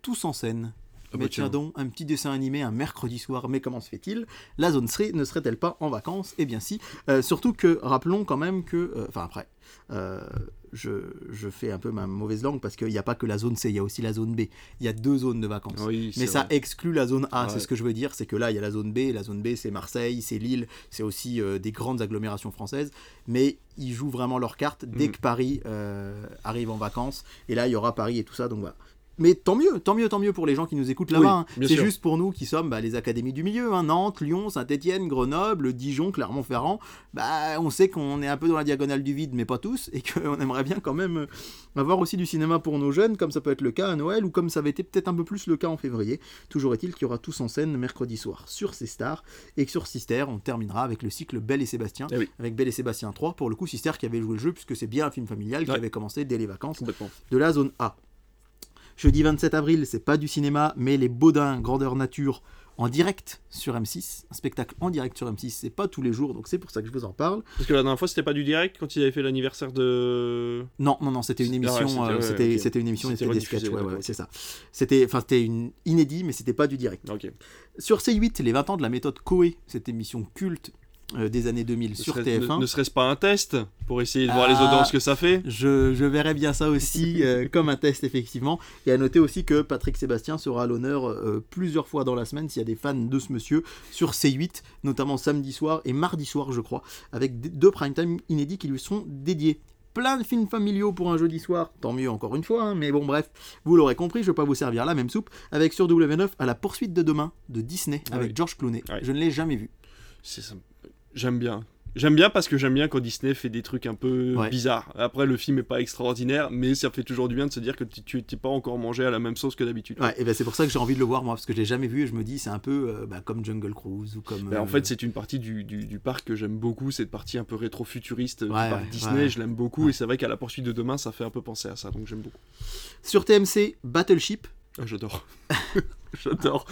Tous en scène. Ah bah mais tiens tiens. donc, un petit dessin animé un mercredi soir, mais comment se fait-il? La zone serait, ne serait-elle pas en vacances? Eh bien si. Surtout que, rappelons quand même que... Enfin après, je, je fais un peu ma mauvaise langue parce qu'il n'y a pas que la zone C, il y a aussi la zone B. Il y a deux zones de vacances. Oui, Mais ça vrai. exclut la zone A, c'est ce que je veux dire, c'est que là il y a la zone B, la zone B c'est Marseille, c'est Lille, c'est aussi euh, des grandes agglomérations françaises, mais ils jouent vraiment leur carte dès Mhm. que Paris euh, arrive en vacances, et là il y aura Paris et tout ça, donc voilà. Mais tant mieux, tant mieux, tant mieux pour les gens qui nous écoutent là-bas. Oui, hein. C'est juste pour nous qui sommes bah, les académies du milieu, hein. Nantes, Lyon, Saint-Etienne, Grenoble, Dijon, Clermont-Ferrand. Bah, on sait qu'on est un peu dans la diagonale du vide, mais pas tous, et qu'on aimerait bien quand même euh, avoir aussi du cinéma pour nos jeunes, comme ça peut être le cas à Noël, ou comme ça avait été peut-être un peu plus le cas en février. Toujours est-il qu'il y aura tous en scène mercredi soir sur ces stars, et que sur Sister, on terminera avec le cycle Belle et Sébastien, Eh oui. avec Belle et Sébastien 3, pour le coup Sister qui avait joué le jeu, puisque c'est bien un film familial qui Ouais. avait commencé dès les vacances de la zone A. Jeudi 27 avril, c'est pas du cinéma, mais les Baudins Grandeur Nature en direct sur M6. Un spectacle en direct sur M6, c'est pas tous les jours, donc c'est pour ça que je vous en parle. Parce que la dernière fois, c'était pas du direct quand ils avaient fait l'anniversaire de. Non, non, non, c'était une Ah ouais, émission, c'était- euh, ouais, c'était une émission, C'était des sketchs, ouais, c'est ça. C'était, enfin, c'était une inédit, mais c'était pas du direct. Sur C8, les 20 ans de la méthode Coé, cette émission culte euh, des années 2000 Ne sur serait- TF1. Ne, ne serait-ce pas un test pour essayer de voir les Ah. audiences que ça fait Je, je verrais bien ça aussi euh, comme un test, effectivement. Et à noter aussi que Patrick Sébastien sera à l'honneur euh, plusieurs fois dans la semaine s'il y a des fans de ce monsieur sur C8, notamment samedi soir et mardi soir, je crois, avec deux prime time inédits qui lui seront dédiés. Plein de films familiaux pour un jeudi soir, tant mieux encore une fois, hein, mais bon, bref, vous l'aurez compris, je ne vais pas vous servir la même soupe, avec sur W9 à la poursuite de demain de Disney Ah avec oui. George Clooney. Ouais. Je ne l'ai jamais vu. C'est. J'aime bien. J'aime bien parce que j'aime bien quand Disney fait des trucs un peu Ouais. bizarres. Après, le film est pas extraordinaire, mais ça fait toujours du bien de se dire que tu- t'es pas encore mangé à la même sauce que d'habitude. Ouais, et ben c'est pour ça que j'ai envie de le voir moi, parce que je l'ai jamais vu et je me dis c'est un peu euh, bah, comme Jungle Cruise ou comme. Mais en euh, fait, c'est une partie du, du- du parc que j'aime beaucoup, cette partie un peu rétro-futuriste du Ouais, parc Disney, je l'aime beaucoup, et c'est vrai qu'à la poursuite de demain, ça fait un peu penser à ça, donc j'aime beaucoup. Sur TMC, Battleship. Ah, J'adore. J'adore.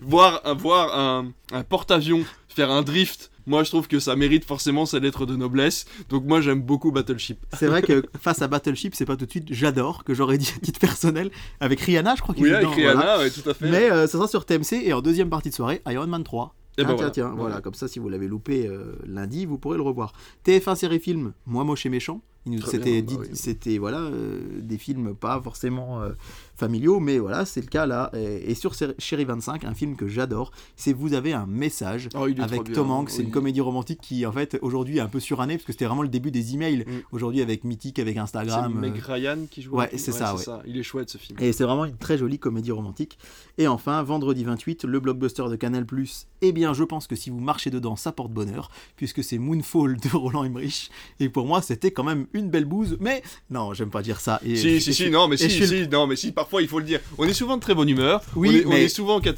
Voir, un- voir un, un porte-avions faire un drift, moi je trouve que ça mérite forcément sa lettre de noblesse, donc moi j'aime beaucoup Battleship. C'est vrai que face à Battleship, c'est pas tout de suite j'adore, que j'aurais dit à titre personnel, avec Rihanna, je crois qu'il Oui, est avec dedans, Rihanna, voilà. ouais, tout à fait. Mais euh, ça sera sur TMC et en deuxième partie de soirée, Iron Man 3. Eh ben tiens, voilà. tiens, voilà, comme ça, si vous l'avez loupé euh, lundi, vous pourrez le revoir. TF1 série film, Moi moche et méchant. Très C'était, bah dit- oui. c'était voilà, euh, des films pas forcément euh, familiaux, mais voilà, c'est le cas là. Et, et sur Chérie 25, un film que j'adore, c'est Vous avez un message. Oh, avec Tom Hanks, c'est une comédie romantique qui en fait aujourd'hui est un peu surannée parce que c'était vraiment le début des emails. Mm. Aujourd'hui avec Mythique, avec C'est Instagram. Meg euh, Ryan qui joue. ouais, c'est ça, ouais. Il est chouette ce film. et c'est vraiment une très jolie comédie romantique. Et enfin, vendredi 28, le blockbuster de Canal+. Eh bien, je pense que si vous marchez dedans, ça porte bonheur, puisque c'est Moonfall de Roland Emmerich. Et pour moi, c'était quand même une belle bouse. Mais non, j'aime pas dire ça. Et Si, si, je- si, non, mais si, je si, non, mais si, parfois il faut le dire. On est souvent de très bonne humeur. Oui, on est, on mais est souvent. je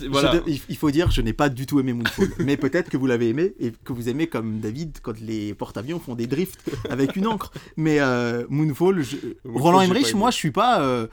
il- faut dire, je n'ai pas du tout aimé Moonfall. mais peut-être que vous l'avez aimé et que vous aimez comme David quand les porte-avions font des drifts avec une encre. Mais euh, Moonfall, je- Moonfall, Roland Emmerich, moi, je suis pas. euh,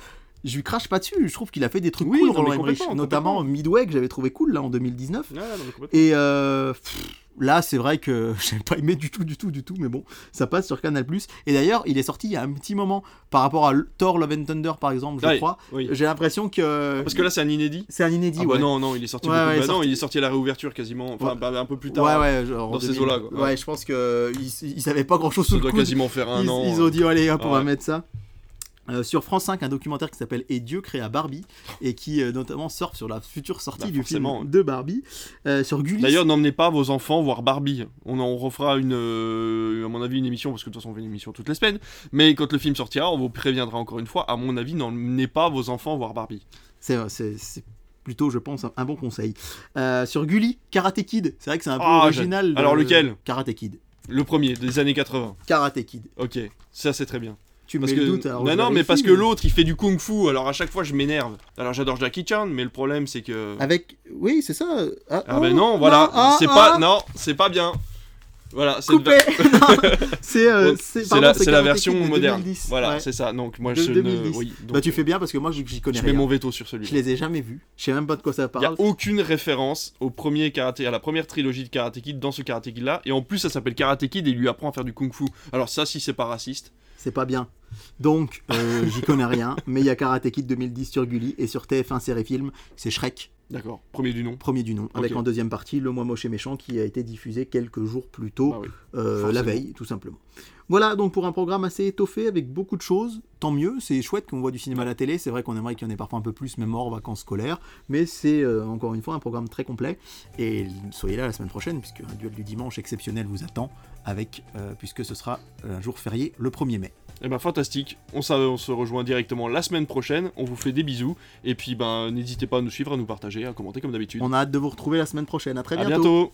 je lui crache pas dessus. Je trouve qu'il a fait des trucs Oui, cool, non, Roland Emmerich. Notamment Midway, que j'avais trouvé cool là en 2019. Ouais, non, mais complètement. Et euh, pff, Là, c'est vrai que j'ai pas aimé du tout, du tout, du tout, mais bon, ça passe sur Canal+. Et d'ailleurs, il est sorti il y a un petit moment par rapport à Thor Love and Thunder, par exemple, je crois. oui. J'ai l'impression que Parce que là, c'est un inédit. c'est un inédit. Ah bah ouais. non, non, il est sorti Ouais, beaucoup- ouais, bah non, il est sorti à la réouverture quasiment, enfin bah, un peu plus tard. Ouais, ouais, genre dans ces 2000. eaux-là. Ouais, je pense que ils, ils avaient pas grand chose Ça le doit quasiment faire un ils, an. ils ont dit allez hop, on va mettre ça. Euh, sur France 5, un documentaire qui s'appelle Et Dieu créa Barbie et qui euh, notamment surfe sur la future sortie Bah, du film de Barbie. Euh, sur Gulli. D'ailleurs, n'emmenez pas vos enfants voir Barbie. On en refera une, à mon avis, une émission parce que de toute façon, on fait une émission toutes les semaines. Mais quand le film sortira, on vous préviendra encore une fois. À mon avis, n'emmenez pas vos enfants voir Barbie. c'est, plutôt, je pense, un, bon conseil. Sur Gulli, Karate Kid. C'est vrai que c'est un peu Ah, original. Alors, lequel? Karate Kid. Le premier des années 80. Karate Kid. Ok, ça c'est très bien. Tu Parce mets que... le doute. alors non, je non, mais parce que l'autre il fait du kung fu, alors à chaque fois je m'énerve. Alors j'adore Jackie Chan, mais le problème c'est que. Avec. Oui, c'est ça. Ah, Ah oh, ben non, voilà, ah, c'est ah, pas. Non, c'est pas bien. Voilà, c'est C'est euh, la, la version moderne. 2010. Voilà, Ouais. c'est ça. Donc moi De je 2010. ne. Oui, donc, Bah tu fais bien parce que moi j'y connais Je mets rien. mon veto sur Je celui-là. les ai jamais vus. Je sais même pas de quoi ça Il n'y a parle. aucune référence au premier karaté, à la première trilogie de Karate Kid dans ce Karate Kid là, et en plus ça s'appelle Karate Kid et il lui apprend à faire du kung fu. Alors ça, si c'est pas raciste, C'est pas bien. Donc euh, j'y connais rien. Mais il y a Karate Kid 2010 sur Gulli et sur TF1 série film, c'est Shrek, d'accord, premier du nom. premier du nom, avec en deuxième partie Le Moi Moche et Méchant qui a été diffusé quelques jours plus tôt. Ah oui. Euh, la veille, tout simplement. Voilà donc pour un programme assez étoffé avec beaucoup de choses. Tant mieux, c'est chouette qu'on voit du cinéma à la télé. C'est vrai qu'on aimerait qu'il y en ait parfois un peu plus, même hors vacances scolaires. Mais c'est euh, encore une fois un programme très complet. Et soyez là la semaine prochaine, puisque un duel du dimanche exceptionnel vous attend, avec, euh, puisque ce sera un jour férié le 1er mai. Eh ben fantastique, on, se rejoint directement la semaine prochaine, on vous fait des bisous, et puis ben n'hésitez pas à nous suivre, à nous partager, à commenter comme d'habitude. On a hâte de vous retrouver la semaine prochaine. À très à bientôt